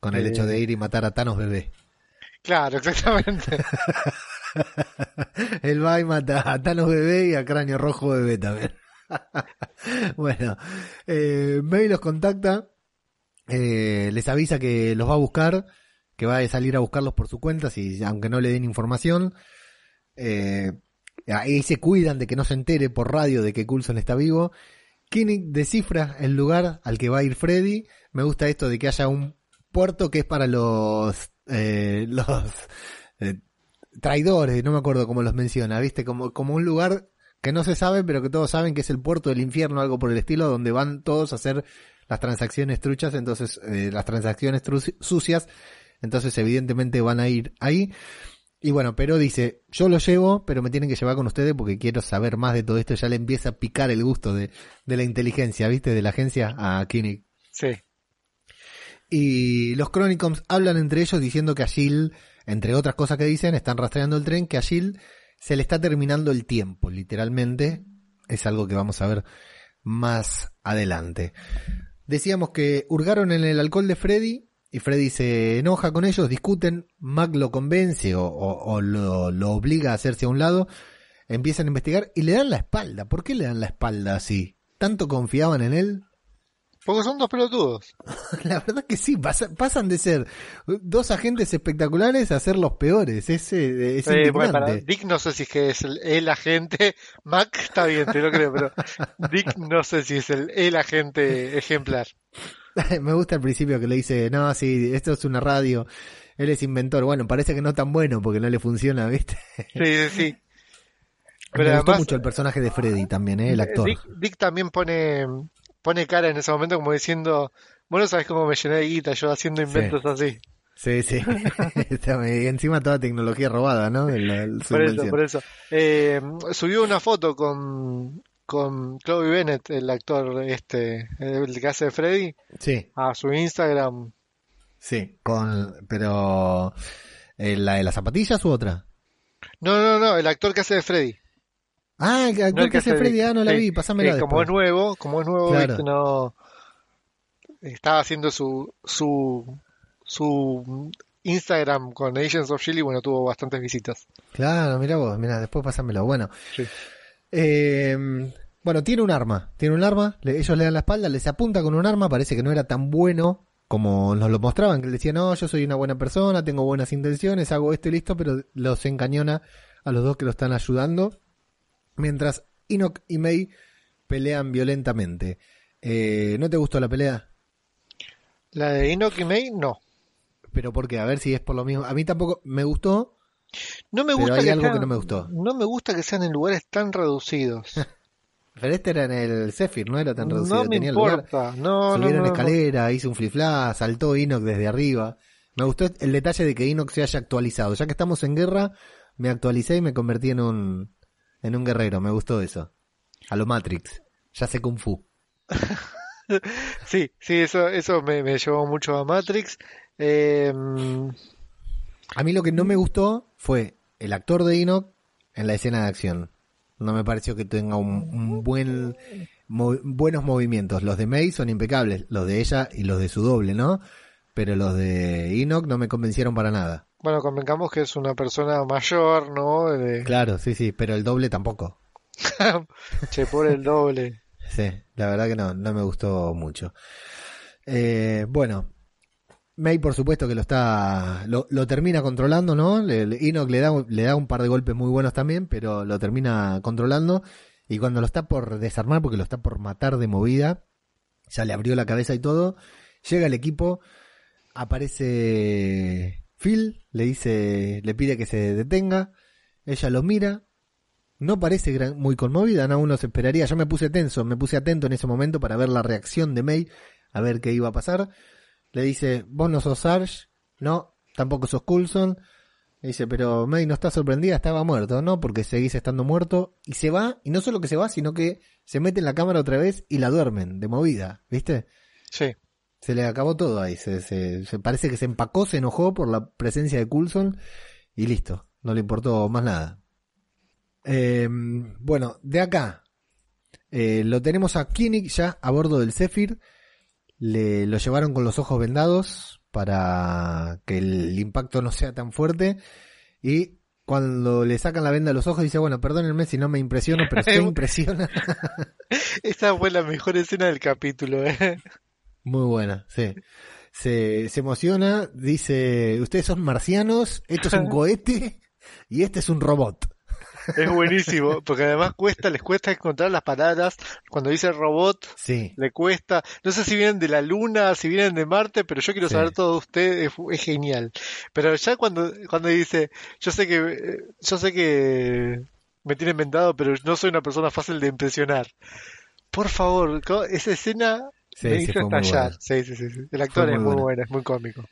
C: Con el
F: Eh.
C: hecho de ir y matar a Thanos bebé.
F: Claro, exactamente.
C: Él va y mata a Thanos bebé y a Cráneo Rojo bebé también. bueno, eh, May los contacta, eh, les avisa que los va a buscar, que va a salir a buscarlos por su cuenta, si, aunque no le den información. Eh, ahí se cuidan de que no se entere por radio de que Coulson está vivo. Kinnick descifra el lugar al que va a ir Freddy. Me gusta esto de que haya un puerto que es para los eh, los eh, traidores, no me acuerdo cómo los menciona, ¿viste? Como, como un lugar que no se sabe, pero que todos saben que es el puerto del infierno, algo por el estilo, donde van todos a hacer las transacciones truchas, entonces, eh, las transacciones sucias, entonces evidentemente van a ir ahí. Y bueno, pero dice, yo lo llevo, pero me tienen que llevar con ustedes porque quiero saber más de todo esto. Ya le empieza a picar el gusto de, de la inteligencia, ¿viste? De la agencia a Kinnick.
F: Sí.
C: Y los Chronicons hablan entre ellos diciendo que a Jill, entre otras cosas que dicen, están rastreando el tren, que a Jill se le está terminando el tiempo, literalmente. Es algo que vamos a ver más adelante. Decíamos que hurgaron en el alcohol de Freddy y Freddy se enoja con ellos, discuten, Mac lo convence o, o- o lo, lo obliga a hacerse a un lado, empiezan a investigar y le dan la espalda. ¿Por qué le dan la espalda así? ¿Tanto confiaban en él?
F: Porque son dos pelotudos.
C: La verdad que sí, pasa- pasan de ser dos agentes espectaculares a ser los peores. Es, eh, es
F: Eh, bueno, para. Dick no sé si es que es el, el agente. Mac está bien, te lo creo, pero Dick no sé si es el, el agente ejemplar.
C: Me gusta el principio que le dice, no, sí, esto es una radio, él es inventor. Bueno, parece que no tan bueno porque no le funciona, ¿viste?
F: Sí, sí, sí. Pero
C: Me gustó
F: además,
C: mucho el personaje de Freddy también, ¿eh? el actor.
F: Dick, Dick también pone, pone cara en ese momento como diciendo, bueno, sabes cómo me llené de guita yo haciendo inventos así.
C: Sí, sí. Y encima toda tecnología robada, ¿no? El- el- su
F: Por eso, por eso. Eh, subió una foto con, con Chloe Bennett, el actor este, el que hace de Freddy,
C: Sí,
F: a su Instagram.
C: sí. Con, pero, eh, ¿la de las zapatillas u otra?
F: No, no, no, el actor que hace de Freddy.
C: Ah, el actor
F: No el
C: que hace
F: de
C: Freddy, ah, no la
F: Sí,
C: vi, pasámela
F: que como es nuevo, como es nuevo,
C: Claro.
F: viste, no estaba haciendo su su su Instagram con Agents of Chile bueno, tuvo bastantes visitas.
C: Claro, mira vos, mira, después pásamelo. Bueno,
F: Sí.
C: Eh, bueno, tiene un arma, tiene un arma, le- ellos le dan la espalda, les apunta con un arma, parece que no era tan bueno como nos lo mostraban, que él decía, no, yo soy una buena persona, tengo buenas intenciones, hago esto y listo, pero los encañona a los dos que lo están ayudando, mientras Enoch y May pelean violentamente. Eh, ¿No te gustó la pelea?
F: La de Enoch y May, no.
C: Pero ¿por qué? A ver si es por lo mismo. A mí tampoco me gustó,
F: No me
C: pero
F: gusta
C: hay
F: que
C: algo
F: sean-
C: que no me gustó.
F: No me gusta que sean en lugares tan reducidos.
C: Pero este era en el Zephyr, no era tan reducido.
F: no me
C: Tenía el lugar.
F: importa. No,
C: Subieron
F: no, no.
C: escalera, hizo un flip-flap, saltó Enoch desde arriba. Me gustó el detalle de que Enoch se haya actualizado. Ya que estamos en guerra, me actualicé y me convertí en un, en un guerrero. Me gustó eso. A lo Matrix. Ya sé Kung Fu.
F: Sí, sí, eso, eso me, me llevó mucho a Matrix. Eh,
C: A mí lo que no me gustó fue el actor de Enoch en la escena de acción. No me pareció que tenga un, un buen mo- buenos movimientos. Los de May son impecables, los de ella y los de su doble, ¿no? Pero los de Enoch no me convencieron para nada.
F: bueno, convengamos que es una persona mayor, ¿no? De-
C: Claro, sí, sí, pero el doble tampoco.
F: che, por el doble.
C: Sí, la verdad que no, no me gustó mucho. Eh, bueno, May por supuesto que lo está, lo, lo termina controlando, ¿no? Le, le- Enoch le da, le da un par de golpes muy buenos también, pero lo termina controlando y cuando lo está por desarmar, porque lo está por matar de movida, ya le abrió la cabeza y todo, llega el equipo, aparece Phil, le dice, le pide que se detenga, ella lo mira, no parece muy conmovida, no uno se esperaría. Yo me puse tenso, me puse atento en ese momento para ver la reacción de May, a ver qué iba a pasar. Le dice, vos no sos Sarge, no, tampoco sos Coulson. Le dice, pero May no está sorprendida, estaba muerto, ¿no? Porque seguís estando muerto. Y se va, y no solo que se va, sino que se mete en la cámara otra vez y la duermen, de movida, ¿viste?
F: Sí.
C: Se le acabó todo ahí. Se, se- se- parece que se empacó, se enojó por la presencia de Coulson y listo. No le importó más nada. Eh, bueno, de acá eh, lo tenemos a Kinnick ya a bordo del Zephyr. Le lo llevaron con los ojos vendados para que el impacto no sea tan fuerte. Y cuando le sacan la venda a los ojos dice, bueno, perdónenme si no me impresiono, pero se impresiona.
F: Esa fue la mejor escena del capítulo, ¿eh?
C: Muy buena, sí. Se, se emociona, dice, ustedes son marcianos, esto es un cohete y este es un robot.
F: Es buenísimo, porque además cuesta, les cuesta encontrar las palabras. Cuando dice robot,
C: Sí,
F: le cuesta. No sé si vienen de la Luna, si vienen de Marte, pero yo quiero
C: Sí.
F: saber todo de usted, es, es genial. Pero ya cuando, cuando dice, yo sé que, yo sé que me tiene inventado, pero no soy una persona fácil de impresionar. Por favor, esa escena
C: sí,
F: me hizo estallar. Sí, sí, sí. El actor es
C: muy buena.
F: bueno, es muy cómico.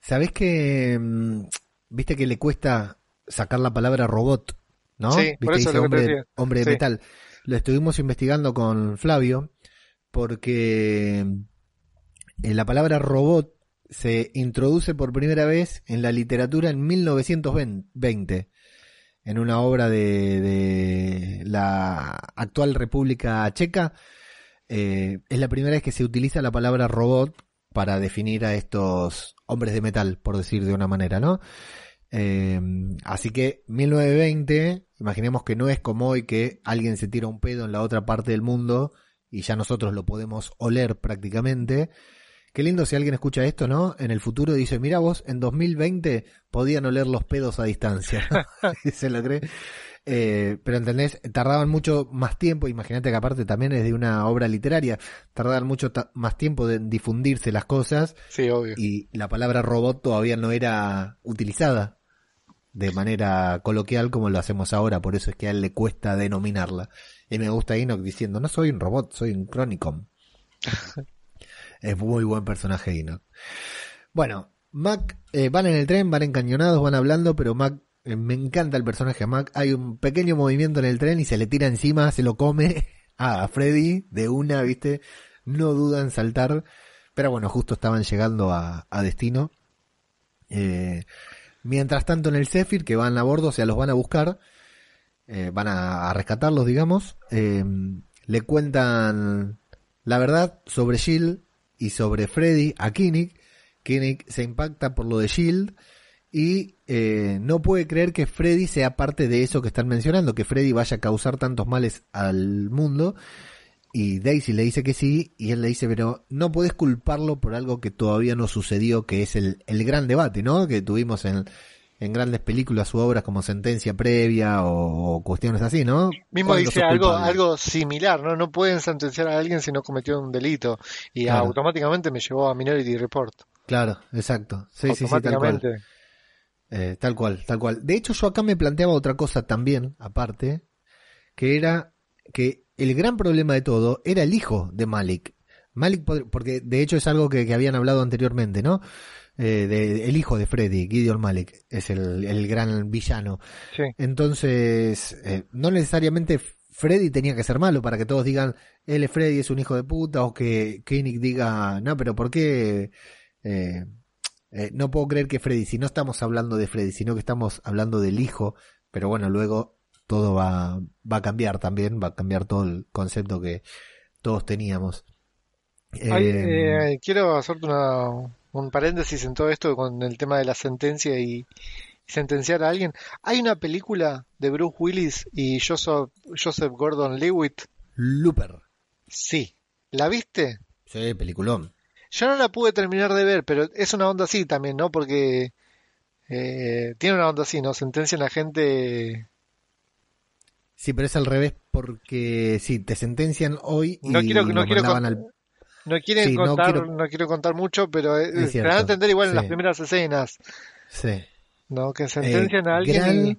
C: ¿Sabés que, mm, viste que le cuesta sacar la palabra robot? ¿No?
F: Sí,
C: ¿Viste?
F: por eso
C: Dice
F: es lo
C: hombre, hombre de
F: Sí.
C: metal. Lo estuvimos investigando con Flavio porque en la palabra robot se introduce por primera vez en la literatura en 1920 en una obra de, de la actual República Checa. Eh, es la primera vez que se utiliza la palabra robot para definir a estos hombres de metal, por decir de una manera, ¿no? Eh, así que 1920, imaginemos que no es como hoy que alguien se tira un pedo en la otra parte del mundo y ya nosotros lo podemos oler prácticamente. Qué lindo si alguien escucha esto, ¿no? En el futuro dice, mira vos, en 2020 podían oler los pedos a distancia. se lo cree. Eh, pero entendés, tardaban mucho más tiempo, imagínate que aparte también es de una obra literaria, tardaban mucho ta- más tiempo en difundirse las cosas
F: Sí, obvio.
C: y la palabra robot todavía no era utilizada de manera coloquial como lo hacemos ahora, por eso es que a él le cuesta denominarla. Y me gusta Enoch diciendo, no soy un robot, soy un Chronicom. es muy buen personaje Enoch. Bueno, Mac, eh, van en el tren, van encañonados, van hablando, pero Mac, eh, me encanta el personaje de Mac. Hay un pequeño movimiento en el tren y se le tira encima, se lo come a Freddy de una, viste, no duda en saltar. Pero bueno, justo estaban llegando a, a destino. Eh, mientras tanto en el Zephyr, que van a bordo, o sea, los van a buscar, eh, van a, rescatarlos, digamos, eh, le cuentan la verdad sobre Shield y sobre Freddy a Kinnick. Kinnick se impacta por lo de Shield y eh, no puede creer que Freddy sea parte de eso que están mencionando, que Freddy vaya a causar tantos males al mundo. Y Daisy le dice que sí, y él le dice, pero no puedes culparlo por algo que todavía no sucedió, que es el, el gran debate, ¿no? Que tuvimos en, en grandes películas u obras como sentencia previa o, o cuestiones así, ¿no?
F: Mismo
C: ¿Cuándo
F: dice algo, algo similar, ¿no? No pueden sentenciar a alguien si no cometió un delito. Y
C: Claro.
F: automáticamente me llevó a Minority Report.
C: Claro, exacto. Sí, sí, sí, tal cual. Eh, tal cual, tal cual. De hecho, yo acá me planteaba otra cosa también, aparte, que era que el gran problema de todo era el hijo de Malik. Malik, porque de hecho es algo que, que habían hablado anteriormente, ¿no? Eh, de, el hijo de Freddy, Gideon Malik, es el, el gran villano.
F: Sí.
C: Entonces, eh, no necesariamente Freddy tenía que ser malo para que todos digan, él es Freddy, es un hijo de puta, o que Koenig diga, no, pero ¿por qué? Eh, eh, no puedo creer que Freddy, si no estamos hablando de Freddy, sino que estamos hablando del hijo, pero bueno, luego todo va, va a cambiar también, va a cambiar todo el concepto que todos teníamos.
F: Ay,
C: Eh,
F: eh, quiero hacerte una, un paréntesis en todo esto con el tema de la sentencia y, sentenciar a alguien. Hay una película de Bruce Willis y Joseph, Joseph Gordon-Levitt.
C: Looper.
F: Sí. ¿La viste?
C: Sí, peliculón.
F: Yo no la pude terminar de ver, pero es una onda así también, ¿no? Porque eh, tiene una onda así, ¿no? Sentencian a gente.
C: Sí, pero es al revés porque sí, te sentencian hoy y
F: No quiero, no quiero con-
C: al...
F: no quieren
C: Sí, no
F: contar, no
C: quiero-
F: quiero... contar mucho, pero eh,
C: Es
F: se dan a entender igual en las primeras escenas,
C: Sí.
F: ¿no? Que
C: Eh,
F: sentencian a alguien
C: gran,
F: y-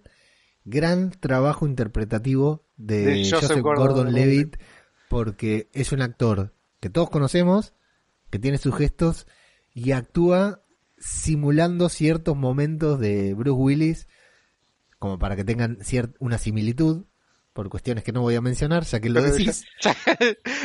C: gran trabajo interpretativo de,
F: De Joseph
C: Joseph,
F: Gordon-
C: Gordon-Levitt porque es un actor que todos conocemos, que tiene sus gestos y actúa simulando ciertos momentos de Bruce Willis como para que tengan cier- una similitud por cuestiones que no voy a mencionar ya que lo decís.
F: Ya,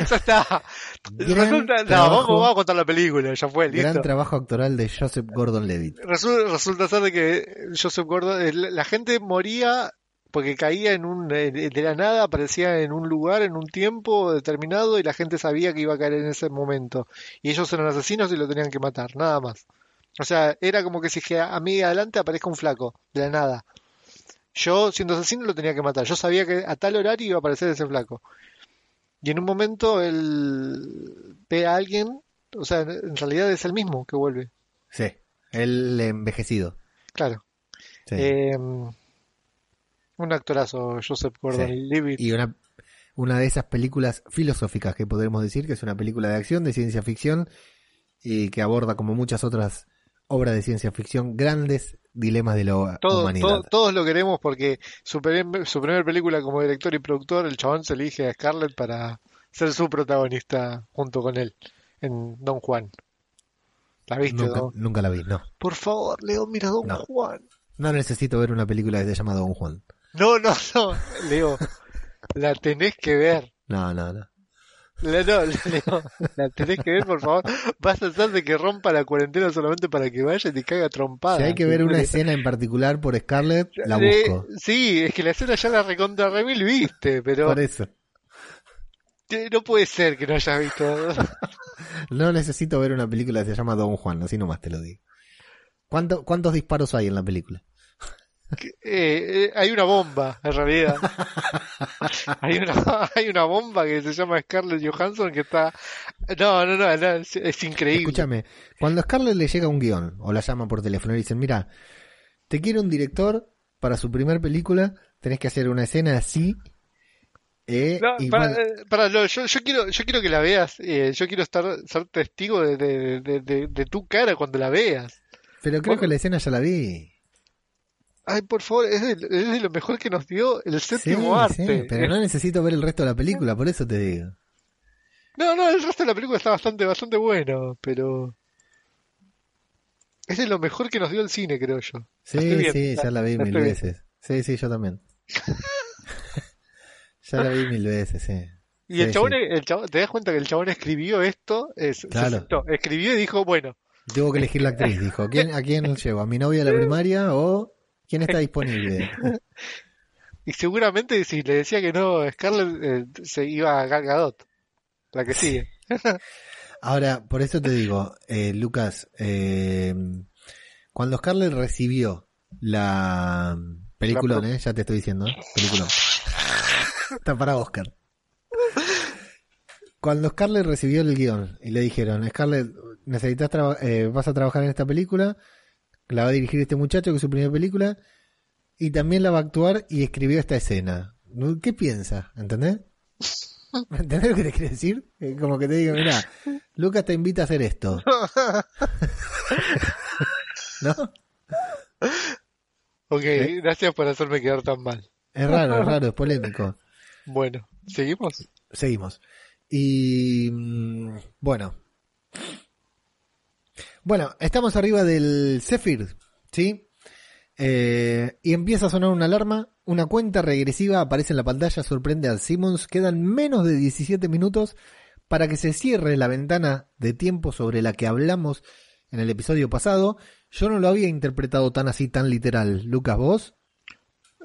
F: ya está.
C: Gran
F: Resulta, no,
C: trabajo.
F: vamos, vamos a contar la película, ya fue, listo.
C: Gran trabajo actoral de Joseph Gordon-Levitt.
F: Resulta, resulta ser de que Joseph Gordon, eh, la gente moría porque caía en un, eh, de la nada, aparecía en un lugar, en un tiempo determinado y la gente sabía que iba a caer en ese momento. Y ellos eran asesinos y lo tenían que matar, nada más. O sea, era como que si a mí adelante aparezca un flaco, de la nada. Yo, siendo asesino, lo tenía que matar. Yo sabía que a tal horario iba a aparecer ese flaco. Y en un momento él ve a alguien, o sea, en realidad es el mismo que vuelve.
C: Sí, el envejecido.
F: Claro.
C: Sí.
F: Eh, un actorazo, Joseph Gordon-Levitt.
C: y una, una de esas películas filosóficas que podremos decir que es una película de acción, de ciencia ficción y que aborda como muchas otras obras de ciencia ficción grandes dilemas de la
F: Todo-
C: humanidad.
F: todo- todos lo queremos porque su, primer- su primera película como director y productor, el chabón se elige a Scarlett para ser su protagonista junto con él en Don Juan. ¿La viste,
C: nunca,
F: Don?
C: nunca la vi, no.
F: Por favor, Leo, mira Don
C: No.
F: Juan.
C: No necesito ver una película que se llama Don Juan.
F: No, no, no, Leo, la tenés que ver.
C: No, no, no.
F: La, no, Leo, la tenés que ver, por favor. Vas a hacer de que rompa la cuarentena solamente para que vaya y te caga trompada.
C: Si hay que ver una escena en particular por Scarlett, la busco.
F: sí, es que la escena ya la recontra remil viste, pero
C: Por eso.
F: no puede ser que no hayas visto.
C: No necesito ver una película que se llama Don Juan, así nomás te lo digo. ¿Cuánto, ¿Cuántos disparos hay en la película?
F: Eh, eh, hay una bomba, en realidad. hay, una, hay una bomba que se llama Scarlett Johansson que está... No, no, no, no, es, es increíble.
C: Escúchame, cuando a Scarlett le llega un guion o la llama por teléfono y dicen, mira, te quiero un director para su primer película, tenés que hacer una escena así. eh,
F: No,
C: y
F: para,
C: bueno,
F: eh, para, no, yo, yo quiero, yo quiero que la veas. eh, yo quiero estar, ser testigo de, de, de, de- de tu cara cuando la veas.
C: pero creo
F: bueno.
C: que la escena ya la vi.
F: Ay, por favor, es de, es de lo mejor que nos dio el
C: Sí,
F: séptimo arte.
C: sí, pero no necesito ver el resto de la película, por eso te digo.
F: No, no, el resto de la película está bastante, bastante bueno, pero es de lo mejor que nos dio el cine, creo yo.
C: Sí, sí, ya la vi mil veces. Sí, sí, yo también. ya la vi mil veces, sí.
F: Y el chabón, el chabón- te das cuenta que el chabón escribió esto, es,
C: Claro.
F: sentó, escribió y dijo, bueno,
C: Tengo que elegir la actriz, dijo. ¿Quién, ¿A quién llevo? ¿A mi novia de la primaria o quién está disponible?
F: y seguramente si le decía que no, Scarlett eh, se iba a Gal Gadot, la que sigue.
C: Ahora, por eso te digo, eh, Lucas, eh, cuando Scarlett recibió la película,
F: La
C: ¿eh? ya te estoy diciendo, ¿eh? película. Está para Oscar. Cuando Scarlett recibió el guion y le dijeron, Scarlett, necesitas eh, vas a trabajar en esta película, la va a dirigir este muchacho que es su primera película y también la va a actuar y escribió esta escena. ¿Qué piensa? ¿Entendés? ¿Entendés lo que te quiere decir? Eh, Como que te digo, mira, Lucas te invita a hacer esto. ¿No?
F: Ok, gracias por hacerme quedar tan mal.
C: Es raro, es raro, es polémico.
F: Bueno, ¿seguimos?
C: Seguimos. Y mm, bueno. Bueno, estamos arriba del Zephyr, ¿sí? Eh, y empieza a sonar una alarma, una cuenta regresiva aparece en la pantalla, sorprende a Simmons, quedan menos de 17 minutos para que se cierre la ventana de tiempo sobre la que hablamos en el episodio pasado. Yo no lo había interpretado tan así, tan literal. Lucas, vos?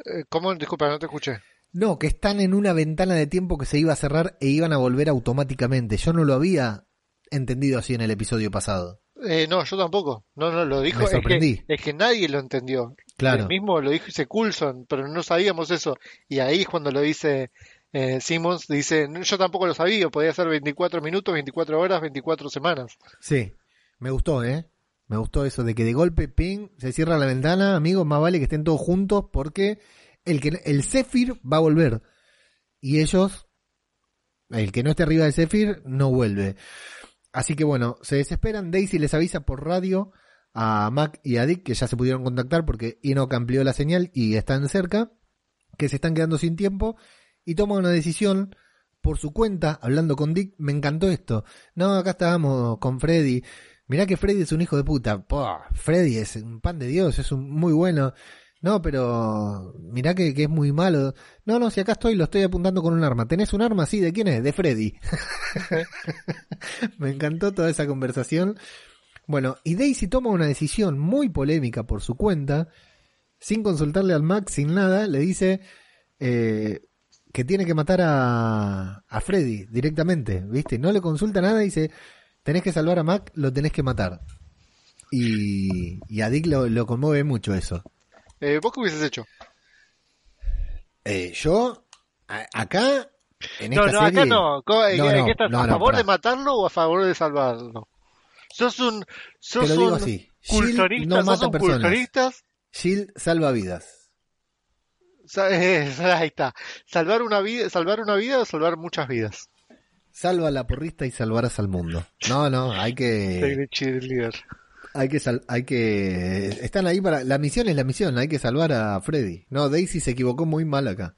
F: Eh, ¿Cómo? Disculpa, no te escuché.
C: No, que están en una ventana de tiempo que se iba a cerrar e iban a volver automáticamente. Yo no lo había entendido así en el episodio pasado.
F: Eh, no, yo tampoco. No, no, lo dijo.
C: Me
F: es que,
C: sorprendí.
F: es que nadie lo entendió.
C: Claro.
F: El mismo lo dijo dice Coulson, pero no sabíamos eso. Y ahí es cuando lo dice eh, Simmons, dice, "No, yo tampoco lo sabía, podía ser 24 minutos, 24 horas, 24 semanas.
C: Sí, me gustó, ¿eh? Me gustó eso de que de golpe, ping, se cierra la ventana, amigos, más vale que estén todos juntos porque el que el Zephyr va a volver y ellos, el que no esté arriba del Zephyr, no vuelve. Así que bueno, se desesperan, Daisy les avisa por radio a Mac y a Dick que ya se pudieron contactar porque Enoch amplió la señal y están cerca, que se están quedando sin tiempo y toman una decisión por su cuenta, hablando con Dick, me encantó esto. No, acá estábamos con Freddy. Mirá que Freddy es un hijo de puta. Freddy es un pan de Dios, es un muy bueno. No, pero mirá que, es muy malo. No, no, si acá estoy, lo estoy apuntando con un arma. ¿Tenés un arma? Sí, ¿de quién es? De Freddy. Me encantó toda esa conversación. Bueno, y Daisy toma una decisión muy polémica por su cuenta, sin consultarle al Mac, sin nada, le dice eh, que tiene que matar a, Freddy directamente, ¿viste? No le consulta nada dice, tenés que salvar a Mac, lo tenés que matar. Y, a Dick lo conmueve mucho eso.
F: Eh, ¿Vos qué hubieses hecho?
C: Eh, yo, a- acá, en
F: No,
C: esta
F: no, acá
C: serie-
F: no. ¿Cómo-
C: No,
F: ¿qué-
C: no,
F: qué estás,
C: no,
F: ¿A
C: no,
F: favor de matarlo o a favor de salvarlo? Sos un, sos
C: Te lo digo
F: un
C: así.
F: Culturista,
C: no
F: sos
C: mata
F: un
C: personas.
F: culturista.
C: Shield salva vidas.
F: Eh, Ahí está. Salvar una vida, salvar una vida o salvar muchas vidas.
C: Salva a la porrista y salvarás al mundo. No, no, hay que... Hay que, sal- hay que, están ahí para, la misión es la misión, hay que salvar a Freddy. No, Daisy se equivocó muy mal acá.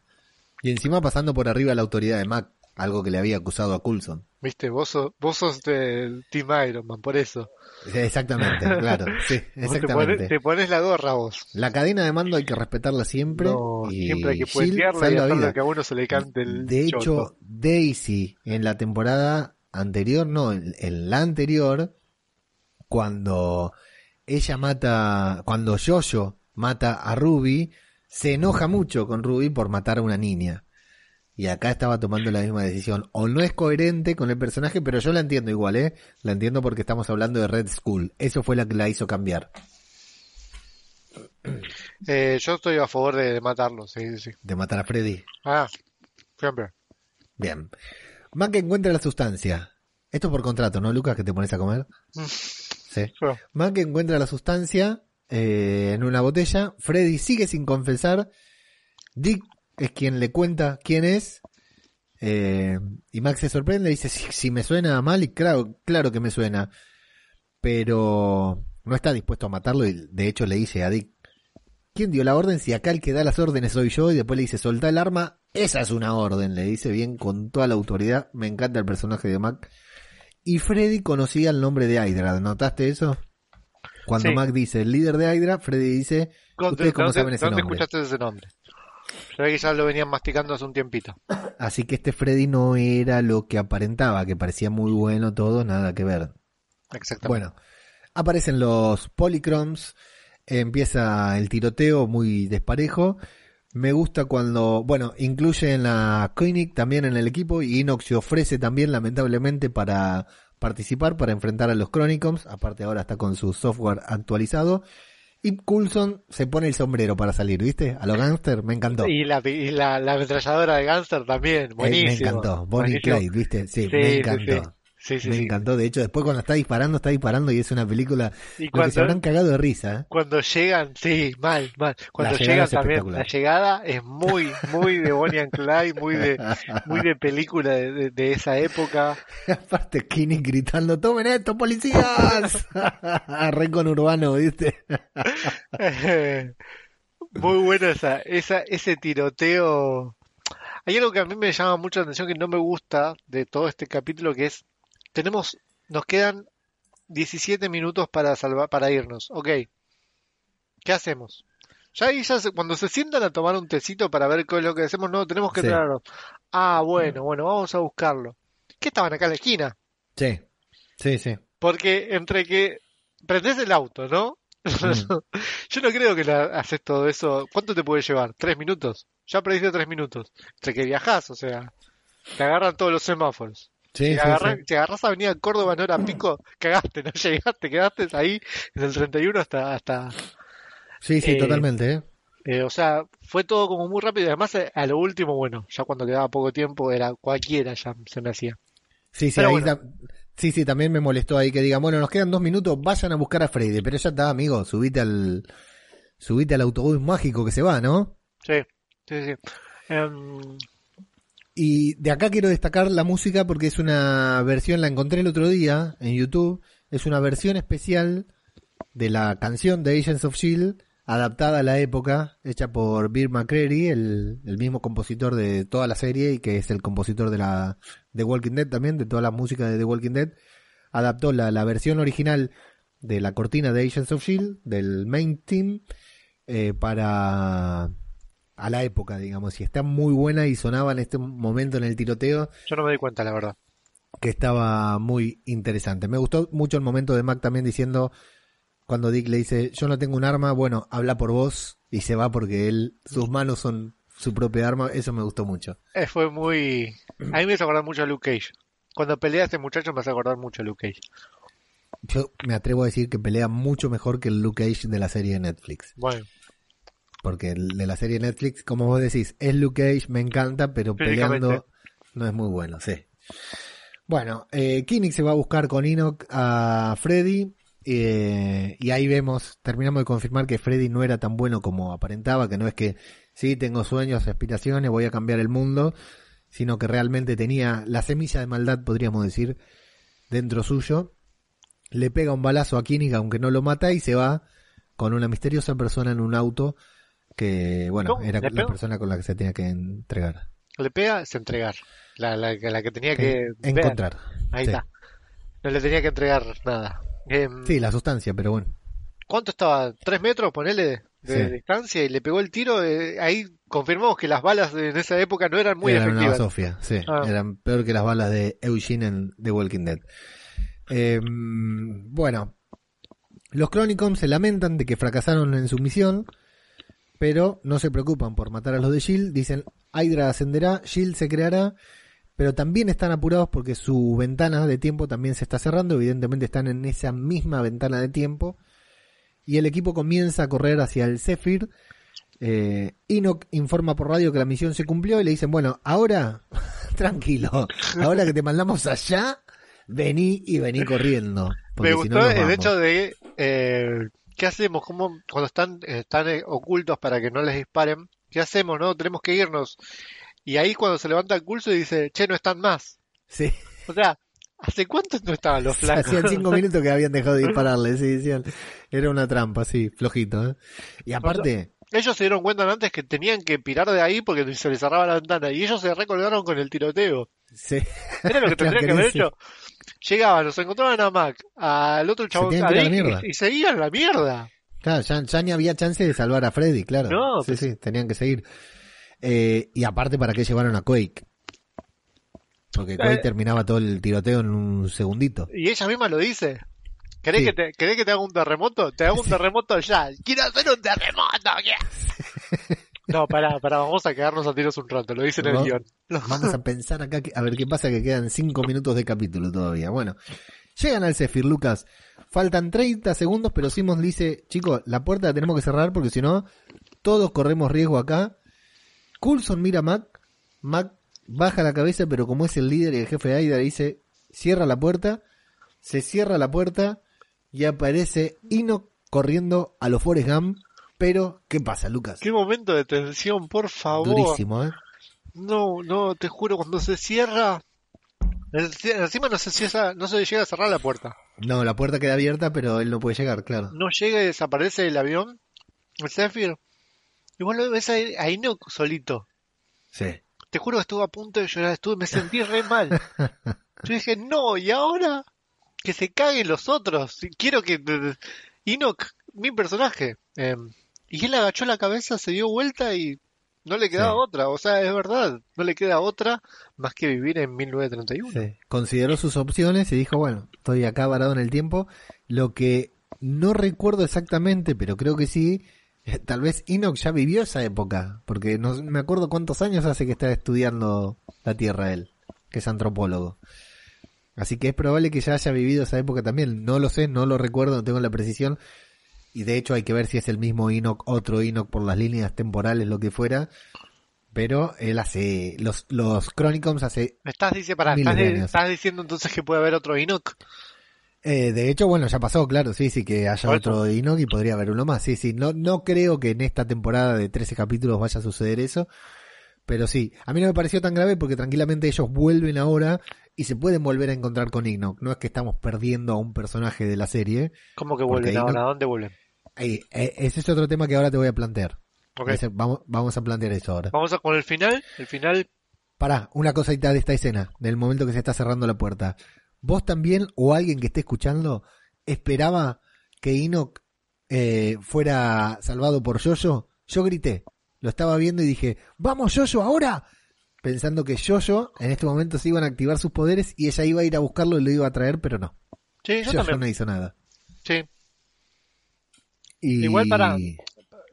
C: Y encima pasando por arriba la autoridad de Mac, algo que le había acusado a Coulson.
F: Viste, vos sos, vos sos del Team Iron Man, por eso.
C: Exactamente, claro, sí,
F: Vos te pones,
C: exactamente.
F: te pones la gorra vos.
C: La cadena de mando hay que respetarla siempre.
F: No,
C: y
F: siempre hay que puentearla y que a uno se le cante el
C: De hecho,
F: choto.
C: Daisy en la temporada anterior, no, en, en la anterior, cuando ella mata, cuando Jojo mata a Ruby, se enoja mucho con Ruby por matar a una niña. Y acá estaba tomando la misma decisión. O no es coherente con el personaje, pero yo la entiendo igual, ¿eh? La entiendo porque estamos hablando de Red Skull. Eso fue la que la hizo cambiar.
F: Eh, yo estoy a favor de, matarlo, sí, sí.
C: De matar a Freddy.
F: Ah, siempre.
C: Bien. Mac encuentra la sustancia. Esto es por contrato, ¿no, Lucas? Que te pones a comer. Sí. Mac encuentra la sustancia eh, en una botella. Freddy sigue sin confesar. Dick es quien le cuenta quién es. Eh, y Mac se sorprende y dice, si, si me suena mal, y claro, claro que me suena. Pero no está dispuesto a matarlo y de hecho le dice a Dick, ¿quién dio la orden? Si acá el que da las órdenes soy yo y después le dice, soltá el arma, esa es una orden, le dice bien con toda la autoridad. Me encanta el personaje de Mac. Y Freddy conocía el nombre de Hydra, ¿notaste eso? Cuando
F: Sí.
C: Mac dice el líder de Hydra, Freddy dice, ¿ustedes cómo
F: ¿Dónde,
C: saben ese nombre?
F: escuchaste ese nombre? Ve que ya lo venían masticando hace un tiempito.
C: Así que este Freddy no era lo que aparentaba, que parecía muy bueno todo, nada que ver.
F: Exactamente.
C: Bueno, aparecen los polychromes, empieza el tiroteo muy desparejo. Me gusta cuando, bueno, incluyen a Koenig también en el equipo y Inox se ofrece también lamentablemente para participar, para enfrentar a los Chronicons. Aparte ahora está con su software actualizado. Y Coulson se pone el sombrero para salir, ¿viste? A lo gangster, me encantó.
F: Y la, y la, la ametralladora de Gangster también,
C: Eh,
F: buenísimo.
C: me encantó. Bonnie. Clyde, ¿viste? Sí,
F: Sí,
C: me encantó.
F: sí. Sí, sí,
C: Me
F: sí.
C: encantó. De hecho, después cuando está disparando, está disparando y es una película.
F: Y
C: que se
F: cuando,
C: habrán cagado de risa. ¿eh?
F: cuando llegan, sí, mal, mal. Cuando llegan también, la llegada es muy, muy de Bonnie and Clyde, muy de, muy de película de, de- de esa época.
C: Aparte, Kinnick gritando: ¡Tomen esto, policías! Re con urbano, ¿viste?
F: Muy bueno esa, esa, ese tiroteo. Hay algo que a mí me llama mucho la atención que no me gusta de todo este capítulo, que es, tenemos, nos quedan 17 minutos para salvar, para irnos. Ok. ¿Qué hacemos? Ya ahí ya se- cuando se sientan a tomar un tecito para ver qué es lo que hacemos, no, tenemos que
C: Sí.
F: entrarnos. Ah, bueno, bueno, vamos a buscarlo. ¿Qué estaban acá en la esquina?
C: Sí, sí, sí.
F: Porque entre que prendés el auto, ¿no? Yo no creo que la, haces todo eso. ¿Cuánto te puede llevar? ¿Tres minutos? Ya perdiste tres minutos. Entre que viajás, o sea, te agarran todos los semáforos.
C: Sí,
F: Si
C: sí,
F: agarran-
C: sí.
F: si agarrás Avenida Córdoba en hora pico, cagaste, no llegaste, quedaste ahí en el 31 hasta, hasta,
C: Sí, sí,
F: Eh,
C: totalmente, ¿eh?
F: eh, o sea, fue todo como muy rápido y además a lo último, bueno, ya cuando quedaba poco tiempo era cualquiera ya se me hacía.
C: Sí, sí, ahí
F: bueno.
C: ta- sí, sí, también me molestó ahí que digan, bueno, nos quedan dos minutos, vayan a buscar a Freddy, pero ya está, amigo, subite al, subite al autobús mágico que se va, ¿no?
F: Sí, sí, sí. Em,
C: Y de acá quiero destacar la música porque es una versión, la encontré el otro día en YouTube, es una versión especial de la canción de Agents of Shield, adaptada a la época, hecha por Bill McCreary, el, el mismo compositor de toda la serie y que es el compositor de la de Walking Dead también, de toda la música de The Walking Dead, adaptó la, la versión original de la cortina de Agents of Shield, del main team, eh, para a la época, digamos, y está muy buena y sonaba en este momento en el tiroteo
F: yo no me di cuenta, la verdad.
C: que estaba muy interesante. Me gustó mucho el momento de Mac también diciendo cuando Dick le dice, yo no tengo un arma, bueno, habla por vos y se va porque él, sus manos son su propia arma, eso me gustó mucho.
F: Eh, fue muy... A mí me hace acordar mucho a Luke Cage. Cuando pelea este muchacho me hace acordar mucho a Luke Cage.
C: Yo me atrevo a decir que pelea mucho mejor que el Luke Cage de la serie de Netflix.
F: Bueno,
C: Porque el de la serie Netflix, como vos decís, es Luke Cage, me encanta, pero peleando no es muy bueno, sí. Bueno, eh, Kinnick se va a buscar con Enoch a Freddy. eh, y ahí vemos, terminamos de confirmar que Freddy no era tan bueno como aparentaba, que no es que sí, tengo sueños, aspiraciones, voy a cambiar el mundo, sino que realmente tenía la semilla de maldad, podríamos decir, dentro suyo. Le pega un balazo a Kinnick, aunque no lo mata, y se va con una misteriosa persona en un auto que, bueno,
F: No,
C: era la persona con la que se tenía que entregar.
F: le pega es entregar. La, la, la que tenía
C: Que encontrar.
F: Ahí
C: Sí.
F: está. No le tenía que entregar nada. Em,
C: Sí, la sustancia, pero bueno.
F: ¿Cuánto estaba? ¿Tres metros, ponele, de
C: Sí.
F: distancia? Y le pegó el tiro. eh, ahí confirmamos que las balas en esa época no eran muy
C: Eran una
F: efectivas.
C: Sofía, sí.
F: Ah.
C: Eran peor que las balas de Eugene en The Walking Dead. Eh, bueno, los Chronicons se lamentan de que fracasaron en su misión, pero no se preocupan por matar a los de Shield. Dicen, Hydra ascenderá, Shield se creará, pero también están apurados porque su ventana de tiempo también se está cerrando. Evidentemente están en esa misma ventana de tiempo. Y el equipo comienza a correr hacia el Zephyr. Eh, Enoch informa por radio que la misión se cumplió y le dicen, bueno, ahora, tranquilo, ahora que te mandamos allá, vení y vení corriendo.
F: Me gustó
C: no
F: el
C: vamos".
F: hecho de eh, ¿qué hacemos? ¿Cómo, cuando están, están eh, ocultos para que no les disparen? ¿Qué hacemos? No, tenemos que irnos. Y ahí cuando se levanta el pulso y dice, che, no están más.
C: Sí,
F: O sea, ¿hace cuánto no estaban los flacos?
C: hacían cinco minutos que habían dejado de dispararle, sí, decían, era una trampa, sí, flojito. ¿eh? Y aparte,
F: Ellos se dieron cuenta antes que tenían que pirar de ahí porque se les cerraba la ventana y ellos se recolgaron con el tiroteo.
C: sí,
F: Era lo que tendrían que haber
C: sí.
F: Llegaban, los encontraban a Mac, al otro chabón
C: ir a
F: y, y seguían la mierda.
C: Claro, ya, ya ni había chance de salvar a Freddy, claro.
F: No,
C: sí,
F: pues-
C: sí, tenían que seguir. Eh, y aparte, ¿para qué llevaron a Quake? Porque Quake
F: Eh.
C: terminaba todo el tiroteo en un segundito.
F: Y ella misma lo dice. ¿Querés,
C: Sí.
F: que te, ¿Querés que te haga un terremoto? Te hago un terremoto ya. ¡Quiero hacer un terremoto! No, pará, pará, vamos a quedarnos a tiros un rato, lo dice en el guion.
C: Vamos a pensar acá, que- a ver qué pasa, que quedan cinco minutos de capítulo todavía. Bueno, llegan al Zephyr, Lucas. Faltan 30 segundos, pero Simons dice, chicos, la puerta la tenemos que cerrar porque si no, todos corremos riesgo acá. Coulson mira a Mac. Mac baja la cabeza, pero como es el líder y el jefe de Aida, dice, cierra la puerta, se cierra la puerta y aparece Enoch corriendo a los Forrest Gump. Pero, ¿qué pasa, Lucas?
F: Qué momento de tensión, por favor.
C: Durísimo, ¿eh?
F: No, no, te juro, cuando se cierra. Encima no se, cierra, no se llega a cerrar la puerta.
C: No, la puerta queda abierta, pero él no puede llegar, claro.
F: No llega y desaparece el avión. El Zephyr. Y vos lo ves a, a Enoch solito.
C: Sí.
F: Te juro que estuve a punto de llorar, estuve, me sentí re mal. Yo dije, no, y ahora que se caguen los otros. Quiero que Enoch, mi personaje. eh, y él agachó la cabeza, se dio vuelta y no le quedaba
C: Sí.
F: otra. O sea, es verdad, no le queda otra más que vivir en 1931.
C: Sí. Consideró sus opciones y dijo, bueno, estoy acá varado en el tiempo. Lo que no recuerdo exactamente, pero creo que sí, eh, tal vez Enoch ya vivió esa época, porque no me acuerdo cuántos años hace que está estudiando la Tierra él, que es antropólogo. Así que es probable que ya haya vivido esa época también. No lo sé, no lo recuerdo, no tengo la precisión. Y de hecho hay que ver si es el mismo Enoch, otro Enoch por las líneas temporales, lo que fuera. Pero él hace, los, los Chronicons hace
F: Me estás, dice,
C: Miles
F: estás,
C: de años.
F: estás diciendo entonces que puede haber otro Enoch.
C: Eh, de hecho, bueno, ya pasó, claro, sí, sí, que haya otro Enoch y podría haber uno más. Sí, sí, no, no creo que en esta temporada de 13 capítulos vaya a suceder eso. Pero sí, a mí no me pareció tan grave porque tranquilamente ellos vuelven ahora y se pueden volver a encontrar con Enoch. No es que estamos perdiendo a un personaje de la serie.
F: ¿Cómo que vuelven ahora? ¿A dónde vuelven?
C: Eh, ese es otro tema que ahora te voy a plantear. Ese- vamos, vamos a plantear eso ahora.
F: Vamos a con el final. El final,
C: Pará, una cosita de esta escena, del momento que se está cerrando la puerta. ¿Vos también o alguien que esté escuchando esperaba que Enoch eh, fuera salvado por Jojo? Yo grité, lo estaba viendo y dije, ¡Vamos Jojo ahora! Pensando que Jojo en este momento se iban a activar sus poderes y ella iba a ir a buscarlo y lo iba a traer, pero no.
F: sí, yo también.
C: no hizo nada.
F: Sí.
C: Y...
F: Igual para-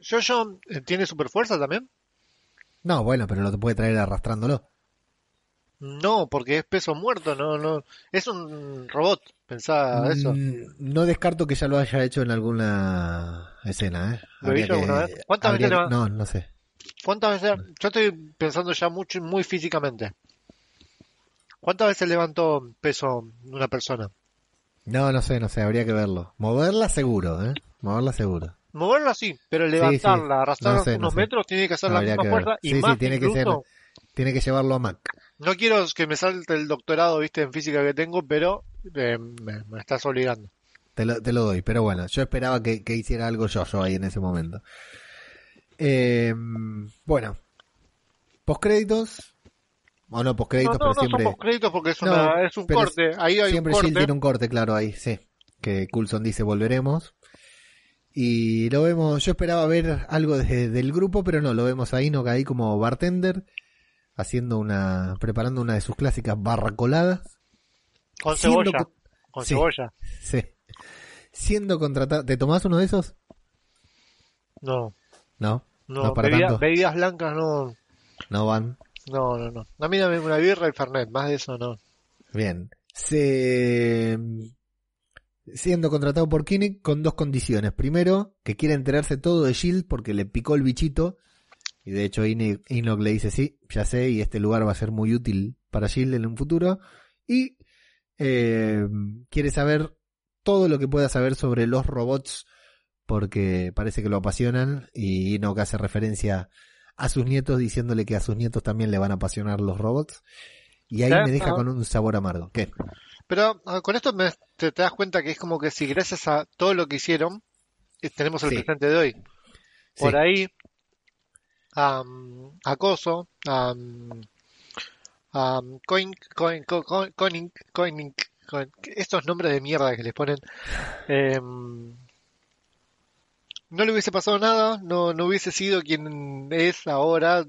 F: Jojo eh, tiene super fuerza también.
C: No, bueno, pero lo puede traer arrastrándolo.
F: No, porque es peso muerto, no, no. Es un robot, pensaba eso.
C: Mm, No descarto que ya lo haya hecho en alguna escena, ¿eh?
F: ¿Lo hizo alguna vez? ¿Cuántas
C: habría
F: veces
C: que- No, no sé.
F: ¿Cuántas veces? Yo estoy pensando ya mucho, muy físicamente. ¿Cuántas veces levantó peso una persona?
C: No, no sé, no sé, habría que verlo. Moverla seguro, ¿eh? Moverla seguro.
F: Moverla sí, pero
C: sí.
F: levantarla, arrastrarla
C: No sé, no
F: unos
C: sé.
F: metros, tiene que hacer la misma fuerza y
C: Sí, sí,
F: más
C: tiene que
F: incluso.
C: Tiene que llevarlo a Mac.
F: No quiero que me salte el doctorado, viste, en física que tengo, pero eh, me, me estás obligando.
C: Te lo, te lo doy, pero bueno, yo esperaba que, que hiciera algo yo, yo ahí en ese momento. Eh, bueno, postcréditos. O no
F: No,
C: postcréditos,
F: no,
C: pero
F: no
C: siempre.
F: somos créditos porque es,
C: No,
F: una, es un corte. Ahí hay un
C: Siempre
F: corte.
C: Jill tiene un corte, claro, ahí, sí. Que Coulson dice volveremos. Y lo vemos, yo esperaba ver algo de- del grupo, pero no, lo vemos a Enoch ahí como bartender, haciendo una, preparando una de sus clásicas barracoladas.
F: Con cebolla.
C: co-
F: Con
C: Sí.
F: cebolla.
C: Sí. Siendo contratado, ¿te tomás uno de esos?
F: No,
C: No,
F: no,
C: No, para
F: bebida-
C: tanto.
F: bebidas blancas no.
C: no van.
F: No, no, no. A mí dame una birra y Fernet, más de eso no.
C: Bien. Se... Siendo contratado por Kinnick con dos condiciones. Primero, que quiere enterarse todo de Shield porque le picó el bichito. Y de hecho Enoch le dice, sí, ya sé, y este lugar va a ser muy útil para Shield en un futuro. Y eh, quiere saber todo lo que pueda saber sobre los robots porque parece que lo apasionan y Enoch hace referencia a sus nietos diciéndole que a sus nietos también le van a apasionar los robots. Y ahí me deja con un sabor amargo. ¿Qué?
F: Pero con esto me- te, te das cuenta que es como que si gracias a todo lo que hicieron, eh, tenemos el
C: Sí.
F: presente de hoy. Por
C: Sí.
F: ahí, am, acoso, am, am, coin, coin, co- co- coining, coining, coin- estos nombres de mierda que les ponen, em, no le hubiese pasado nada, no, no hubiese sido quien es ahora,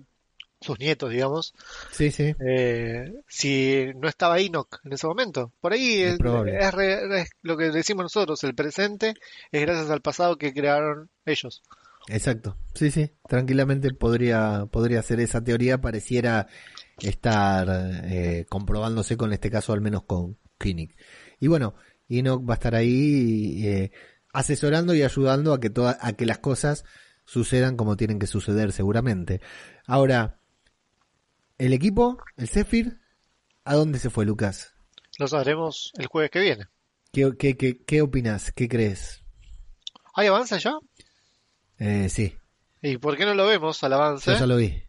F: sus nietos, digamos,
C: Sí, sí.
F: eh, si no estaba Enoch en ese momento. Por ahí
C: Es
F: re- es lo que decimos nosotros, el presente es gracias al pasado que crearon ellos.
C: Exacto. Sí, sí. Tranquilamente podría, podría ser esa teoría. Pareciera estar eh, comprobándose con este caso, al menos con Kinnick. Y bueno, Enoch va a estar ahí eh, asesorando y ayudando a que, toda, a que las cosas sucedan como tienen que suceder seguramente. Ahora, el equipo, el Zephyr, ¿a dónde se fue Lucas?
F: Lo sabremos el jueves que viene.
C: ¿Qué, qué, qué, qué opinas? ¿Qué crees?
F: ¿Hay avance ya?
C: Eh, sí,
F: ¿Y por qué no lo vemos al avance?
C: yo ya lo vi.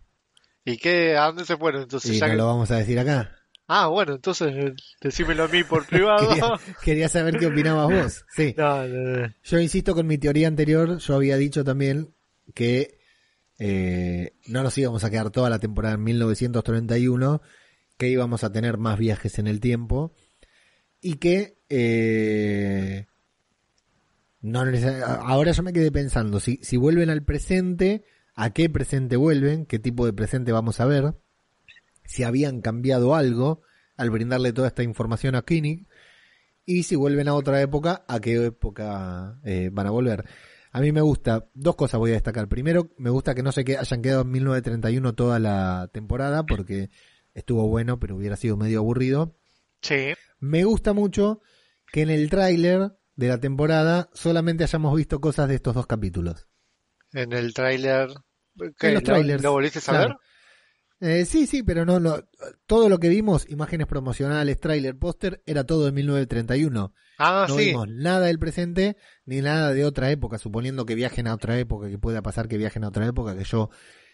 F: ¿Y qué? ¿A dónde se fueron? Entonces
C: Y
F: ya
C: no
F: que-
C: lo vamos a decir acá.
F: Ah, bueno, entonces eh, decímelo a mí por privado.
C: Quería, quería saber qué opinabas vos. Sí.
F: No, no, no.
C: Yo insisto con mi teoría anterior, yo había dicho también que eh, no nos íbamos a quedar toda la temporada en 1931, que íbamos a tener más viajes en el tiempo y que eh, no ahora yo me quedé pensando, si, si vuelven al presente, ¿a qué presente vuelven? ¿Qué tipo de presente vamos a ver? Si habían cambiado algo al brindarle toda esta información a Koenig y si vuelven a otra época, ¿a qué época eh, van a volver? A mí me gusta, dos cosas voy a destacar. Primero, me gusta que no se que hayan quedado en 1931 toda la temporada porque estuvo bueno, pero hubiera sido medio aburrido.
F: Sí.
C: Me gusta mucho que en el tráiler de la temporada solamente hayamos visto cosas de estos dos capítulos.
F: En el tráiler. ¿qué?
C: En los
F: ¿Lo- ¿Lo volviste a
C: claro.
F: saber?
C: Eh, sí, sí, pero no, no, todo lo que vimos, imágenes promocionales, tráiler, póster, era todo de 1931.
F: Ah,
C: no
F: sí.
C: vimos nada del presente ni nada de otra época, suponiendo que viajen a otra época, que pueda pasar que viajen a otra época, que yo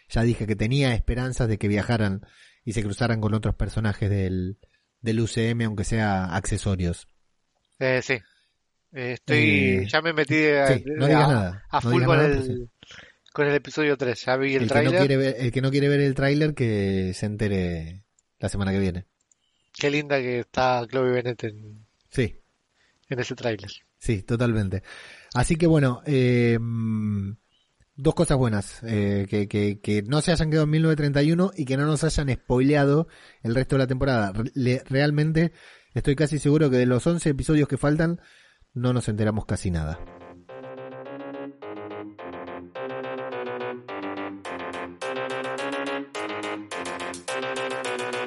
C: ya dije que tenía esperanzas de que viajaran y se cruzaran con otros personajes del, del UCM, aunque sea accesorios.
F: Eh, sí. Eh, estoy.
C: Eh,
F: ya me metí a,
C: sí, no digas
F: a-
C: nada,
F: a
C: no
F: full
C: digas
F: con,
C: nada,
F: el. Con el episodio 3. Ya vi el,
C: El, que no
F: tráiler.
C: quiere ver, el que no quiere ver el tráiler que se entere la semana que viene.
F: Qué linda que está Chloe Bennett en,
C: Sí,
F: en ese tráiler.
C: sí, totalmente. Así que bueno, eh, dos cosas buenas. eh, que, que, que no se hayan quedado en 1931 y que no nos hayan spoileado el resto de la temporada. Le- realmente estoy casi seguro que de los 11 episodios que faltan no nos enteramos casi nada.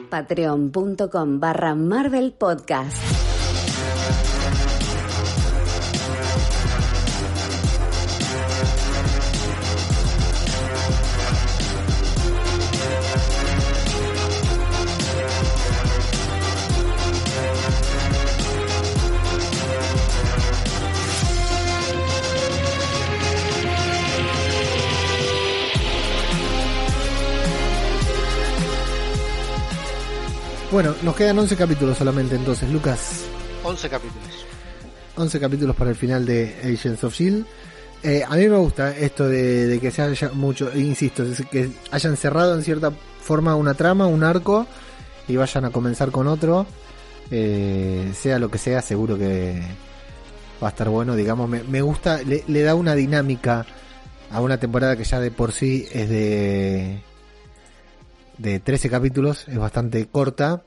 G: Patreon.com barra Marvel Podcast.
C: Bueno, nos quedan 11 capítulos solamente entonces, Lucas.
F: 11 capítulos.
C: 11 capítulos para el final de Agents of Shield. Eh, a mí me gusta esto de, de que se haya mucho, insisto, que hayan cerrado en cierta forma una trama, un arco, y vayan a comenzar con otro. Eh, sea lo que sea, seguro que va a estar bueno, digamos. Me, me gusta, le, le da una dinámica a una temporada que ya de por sí es de, de 13 capítulos, es bastante corta.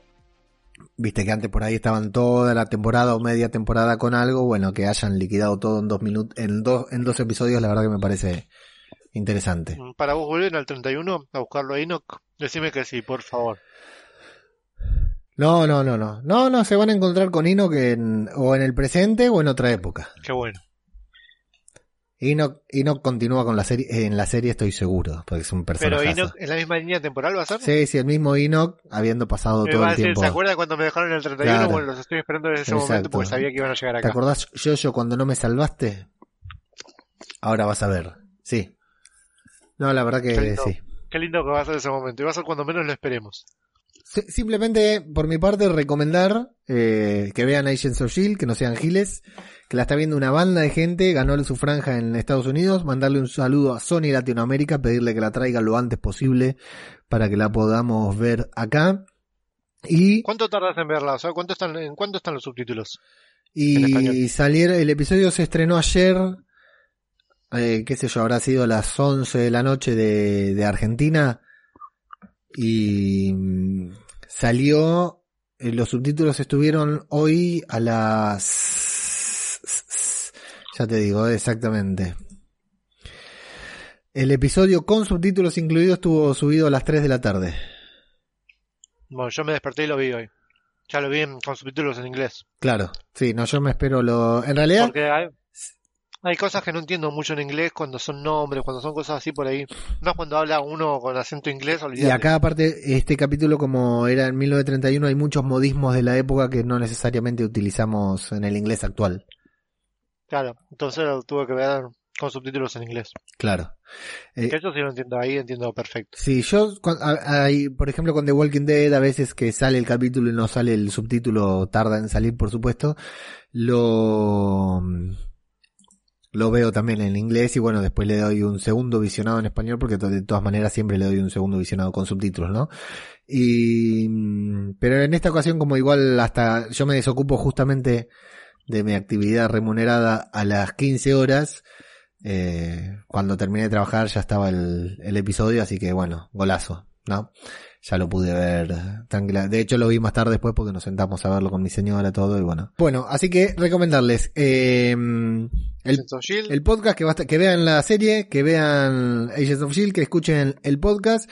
C: Viste que antes por ahí estaban toda la temporada o media temporada con algo, bueno, que hayan liquidado todo en dos minutos, en dos, en dos episodios, la verdad que me parece interesante.
F: Para vos volver al 31 a buscarlo a Enoch, decime que sí, por favor.
C: No, no, no, no, no, no, se van a encontrar con Enoch en, o en el presente o en otra época.
F: Qué bueno.
C: Enoch, Enoch continúa con la serie, en la serie estoy seguro, porque es un
F: Pero
C: personaje.
F: Enoch en la misma línea temporal va a ser.
C: Sí, sí, el mismo Enoch, habiendo pasado
F: Me
C: todo el
F: decir,
C: tiempo.
F: ¿se acuerda cuando me dejaron en el 31?
C: Claro.
F: Bueno, los estoy esperando desde ese momento porque sabía que iban a llegar
C: ¿Te
F: acá.
C: acordás, yo, yo, cuando no me salvaste? Ahora vas a ver. Sí. No, la verdad que
F: lindo.
C: sí.
F: Qué lindo que va a ser ese momento. Y va a ser cuando menos lo esperemos.
C: Si- Simplemente, por mi parte, recomendar eh, que vean Agents of Shield, que no sean giles, que la está viendo una banda de gente, ganó su franja en Estados Unidos, mandarle un saludo a Sony Latinoamérica, pedirle que la traiga lo antes posible para que la podamos ver acá. Y,
F: ¿Cuánto tardas en verla? O sea, ¿cuánto están, ¿en cuánto están los subtítulos?
C: Y salir, el episodio se estrenó ayer, eh, qué sé yo, habrá sido a las 11 de la noche de, de Argentina y mm, salió, eh, los subtítulos estuvieron hoy a las... Ya te digo, exactamente. El episodio con subtítulos incluidos estuvo subido a las 3 de la tarde.
F: Bueno, yo me desperté y lo vi hoy. Ya lo vi en- con subtítulos en inglés.
C: Claro, sí, no, yo me espero lo... En realidad...
F: Porque hay- Hay cosas que no entiendo mucho en inglés cuando son nombres, cuando son cosas así por ahí. No cuando habla uno con acento inglés,
C: Y
F: olvídate.
C: acá aparte, este capítulo como era en 1931, hay muchos modismos de la época que no necesariamente utilizamos en el inglés actual.
F: Claro, entonces lo tuve que ver con subtítulos en inglés.
C: Claro. Eh,
F: Que eso sí lo entiendo ahí, entiendo perfecto.
C: Sí, yo, cuan- a- hay, por ejemplo, con The Walking Dead, a veces que sale el capítulo y no sale el subtítulo, tarda en salir, por supuesto, lo, lo veo también en inglés y bueno, después le doy un segundo visionado en español porque de todas maneras siempre le doy un segundo visionado con subtítulos, ¿no? Y, mm, pero en esta ocasión como igual hasta yo me desocupo justamente de mi actividad remunerada a las 15 horas, eh, cuando terminé de trabajar ya estaba el, el episodio, así que bueno, golazo, ¿no? Ya lo pude ver tranquila. De hecho lo vi más tarde después porque nos sentamos a verlo con mi señora todo y bueno. Bueno, así que recomendarles eh, el,
F: Shield,
C: el podcast que, va a estar- que vean la serie, que vean Agents of Shield, que escuchen el podcast,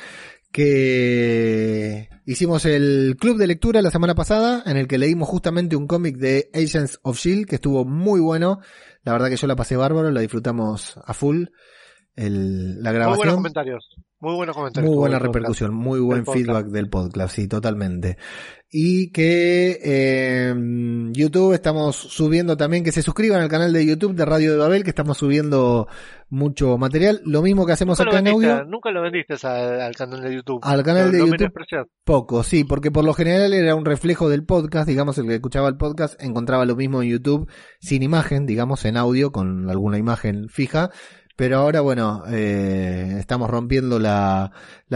C: que hicimos el club de lectura la semana pasada, en el que leímos justamente un cómic de Agents of Shield, que estuvo muy bueno. La verdad que yo la pasé bárbaro, la disfrutamos a full. El, la
F: muy buenos
C: grabación.
F: comentarios. Muy buenos comentarios.
C: Muy buena
F: podcast.
C: repercusión, muy buen
F: podcast.
C: feedback del podcast, sí, totalmente. Y que eh, YouTube estamos subiendo también, que se suscriban al canal de YouTube de Radio de Babel, que estamos subiendo mucho material. Lo mismo que hacemos
F: Nunca
C: acá en audio.
F: nunca lo vendiste al, al canal de YouTube.
C: Al canal
F: Lo-
C: de
F: lo
C: YouTube. Poco, sí, porque por lo general era un reflejo del podcast, digamos, el que escuchaba el podcast encontraba lo mismo en YouTube sin imagen, digamos, en audio, con alguna imagen fija. Pero ahora, bueno, eh, estamos rompiendo la,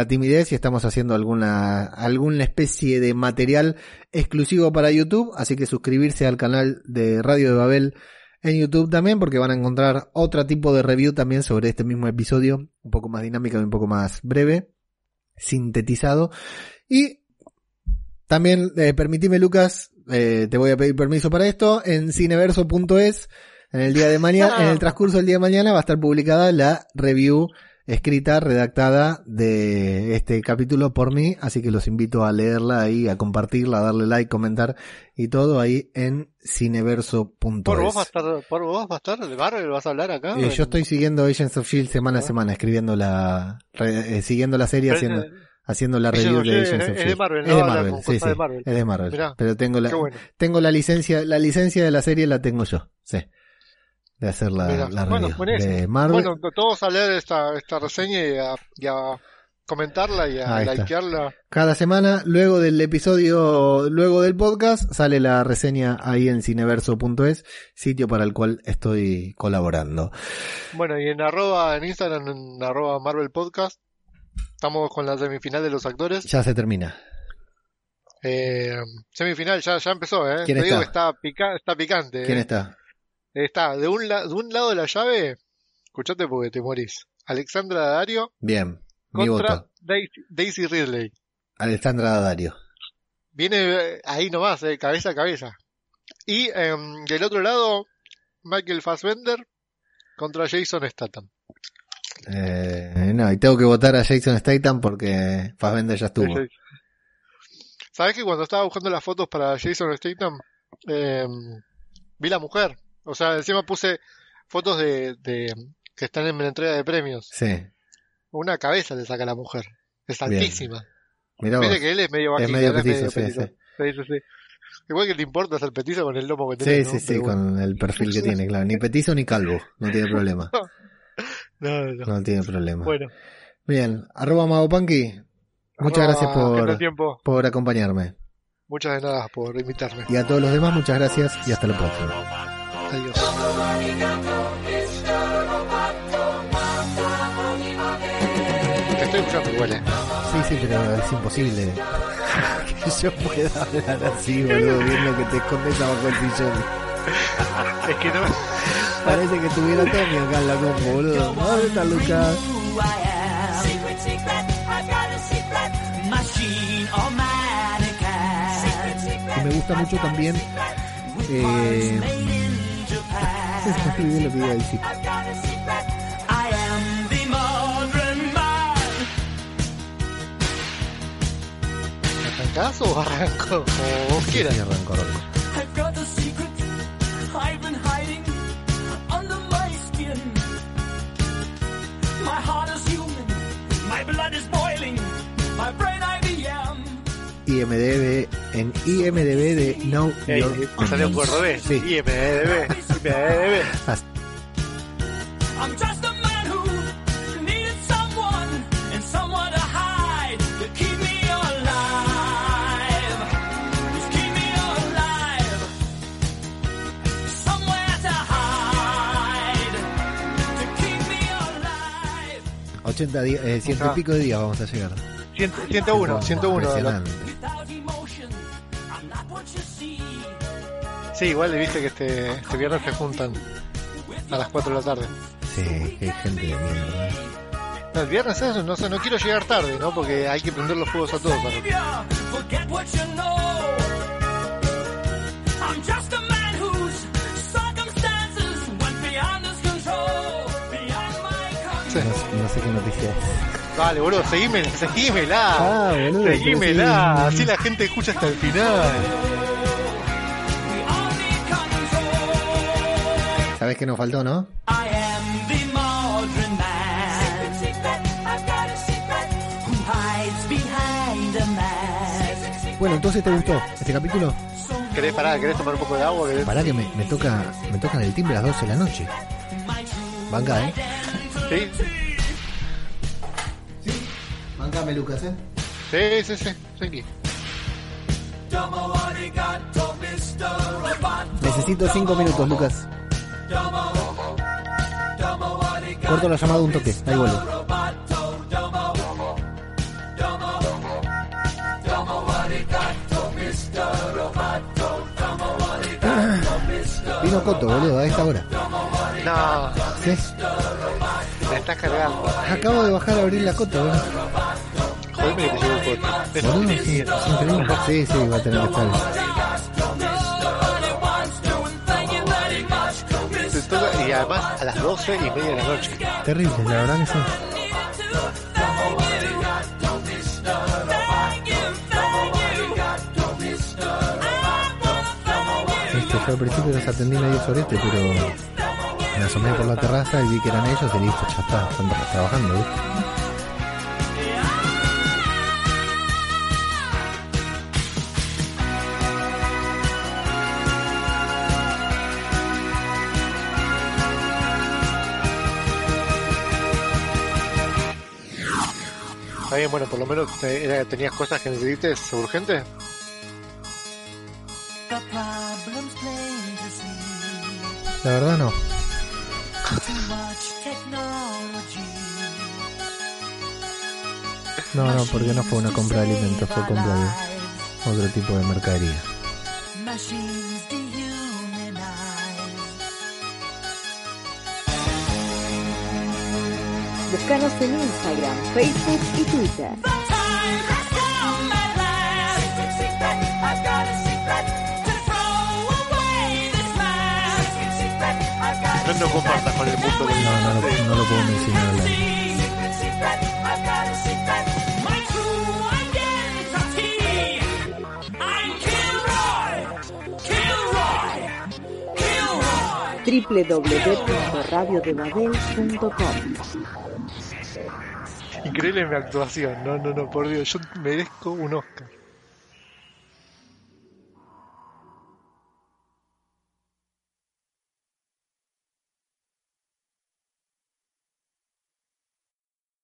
C: timidez y estamos haciendo alguna, alguna especie de material exclusivo para YouTube, así que suscribirse al canal de Radio de Babel en YouTube también, porque van a encontrar otro tipo de review también sobre este mismo episodio, un poco más dinámico y un poco más breve, sintetizado. Y también, eh, permitime Lucas, eh, te voy a pedir permiso para esto, en cineverso.es, en el día de mañana, en el transcurso del día de mañana va a estar publicada la review escrita, redactada de este capítulo por mí, así que los invito a leerla ahí, a compartirla, a darle like, comentar y todo ahí en cineverso.es.
F: ¿Por vos va a estar, por vos va a estar de Marvel? ¿Vas a hablar acá?
C: Eh, yo estoy siguiendo Agents of Shield semana a semana, escribiendo la, re- eh, siguiendo la serie, haciendo,
F: es-
C: haciendo la review de
F: Shield
C: Agents of
F: es de
C: Shield.
F: Marvel,
C: es de Marvel, sí, sí,
F: de Marvel.
C: es de Marvel.
F: Mirá,
C: pero tengo la,
F: bueno.
C: tengo la licencia, la licencia de la serie la tengo yo, sí. De hacer la,
F: Mirá.
C: la
F: Bueno,
C: de Marvel.
F: Bueno, to- todos a leer esta, esta reseña y a, y a comentarla y a likearla.
C: Cada semana, luego del episodio, luego del podcast, sale la reseña ahí en cineverso.es, sitio para el cual estoy colaborando.
F: Bueno, y en arroba, en Instagram, en arroba Marvel Podcast, estamos con la semifinal de los actores.
C: Ya se termina.
F: Eh, semifinal ya, ya empezó, ¿eh?
C: ¿Quién
F: Te digo
C: está?
F: que está, pica- está picante.
C: ¿Quién
F: ¿eh?
C: está?
F: Está de un, la- de un lado de la llave, escuchate porque te morís. Alexandra Dario
C: Bien, mi
F: contra
C: voto.
F: Daisy, Daisy Ridley.
C: Alexandra Dario.
F: Viene eh, ahí nomás, eh, cabeza a cabeza. Y em, del otro lado, Michael Fassbender contra Jason Statham.
C: Eh, no, y tengo que votar a Jason Statham porque Fassbender ya estuvo.
F: ¿Sabes que cuando estaba buscando las fotos para Jason Statham, em, vi la mujer? O sea, encima puse fotos de, de que están en la entrega de premios.
C: Sí,
F: Una cabeza le saca a la mujer. Es altísima.
C: vos.
F: que él es medio
C: Es
F: bajito.
C: medio
F: él
C: petizo, sí,
F: petizo.
C: sí.
F: Sí, sí, sí. Igual que te importa ser petizo con el lomo que
C: Sí,
F: tenés,
C: sí,
F: ¿no?
C: sí,
F: bueno.
C: con el perfil que tiene, claro. Ni petizo ni calvo, no tiene problema.
F: No, no, no.
C: Tiene problema.
F: Bueno,
C: Bien, arroba Magopanqui, muchas gracias por, por acompañarme.
F: Muchas de nada por invitarme.
C: Y a todos los demás, muchas gracias y hasta la próxima.
F: Adiós. Te estoy escuchando eh.
C: Sí, sí, pero es imposible que yo pueda hablar así, boludo, viendo que te escondes abajo el sillón.
F: Es que no.
C: Parece que tuviera Tommy acá en la compu, boludo. ¿Dónde está Lucas? Me gusta mucho también. Eh, antes de bien lo que iba a decir.
F: ¿Arrancás o arranco? Como
C: sí,
F: quieras.
C: Sí,
E: arranco,
C: IMDB en IMDB de
F: No
C: Your
F: Te salió
C: por
F: revés.
C: Sí.
F: IMDB. IMDB.
E: I'm just a man who needed someone and someone to hide to keep me alive. Just keep me alive. Somewhere to hide to keep me alive.
C: 80 días, eh, ciento y pico de días vamos a llegar.
F: Cien- 101, 101. de la- Sí, igual le viste que este, este viernes se juntan a las 4 de la tarde.
C: Sí, qué gente de mierda.
F: No, el viernes eso, no sé, no quiero llegar tarde, ¿no? Porque hay que prender los fuegos a todos. para-.
C: No, no sé qué noticia es.
F: Dale, boludo, seguímela, seguímela.
C: Ah, boludo,
F: seguímela,
C: sí.
F: así la gente escucha hasta el final.
C: ¿Sabes qué nos faltó, no?
E: I am the modern man. Secret, secret, I've got a secret. Who hides behind a mask.
C: Bueno, entonces te gustó este capítulo.
F: ¿Querés parar? ¿Querés tomar un poco de agua? ¿Querés-
C: Pará que me, me toca me tocan el timbre a las 12 de la noche. Banca, ¿eh?
F: ¿Sí?
C: Bancame, Lucas, ¿eh?
F: Sí, sí, sí, sí.
E: Robot.
C: Necesito 5 minutos, Lucas. Corto la llamada un toque, ahí vuelvo. Vino Coto, boludo, a esta hora.
F: No,
C: ¿Sí?
F: me estás cargando.
C: Acabo de bajar a abrir la Coto, boludo.
F: Jodeme que te llevo es
C: increíble. Sí, sí, va a tener que estar.
F: Y además a las 12 y media de la noche.
C: Terrible, la verdad que sí. Yo al principio los atendí medio sorete, pero me asomé por la terraza y vi que eran ellos y listo, ya está, están tra- trabajando.
F: Bueno, por lo menos eh, tenías cosas que necesites urgentes.
C: La verdad no. No, no, porque no fue una compra de alimentos, fue compra de otro tipo de mercadería.
A: Búscanos en Instagram, Facebook y Twitter.
F: No, no compartas con el mundo.
C: No, no, lo- no lo puedo mencionar.
A: www.radiodebabel.com
F: Increíble mi actuación. No, no, no, por Dios, yo merezco un Oscar.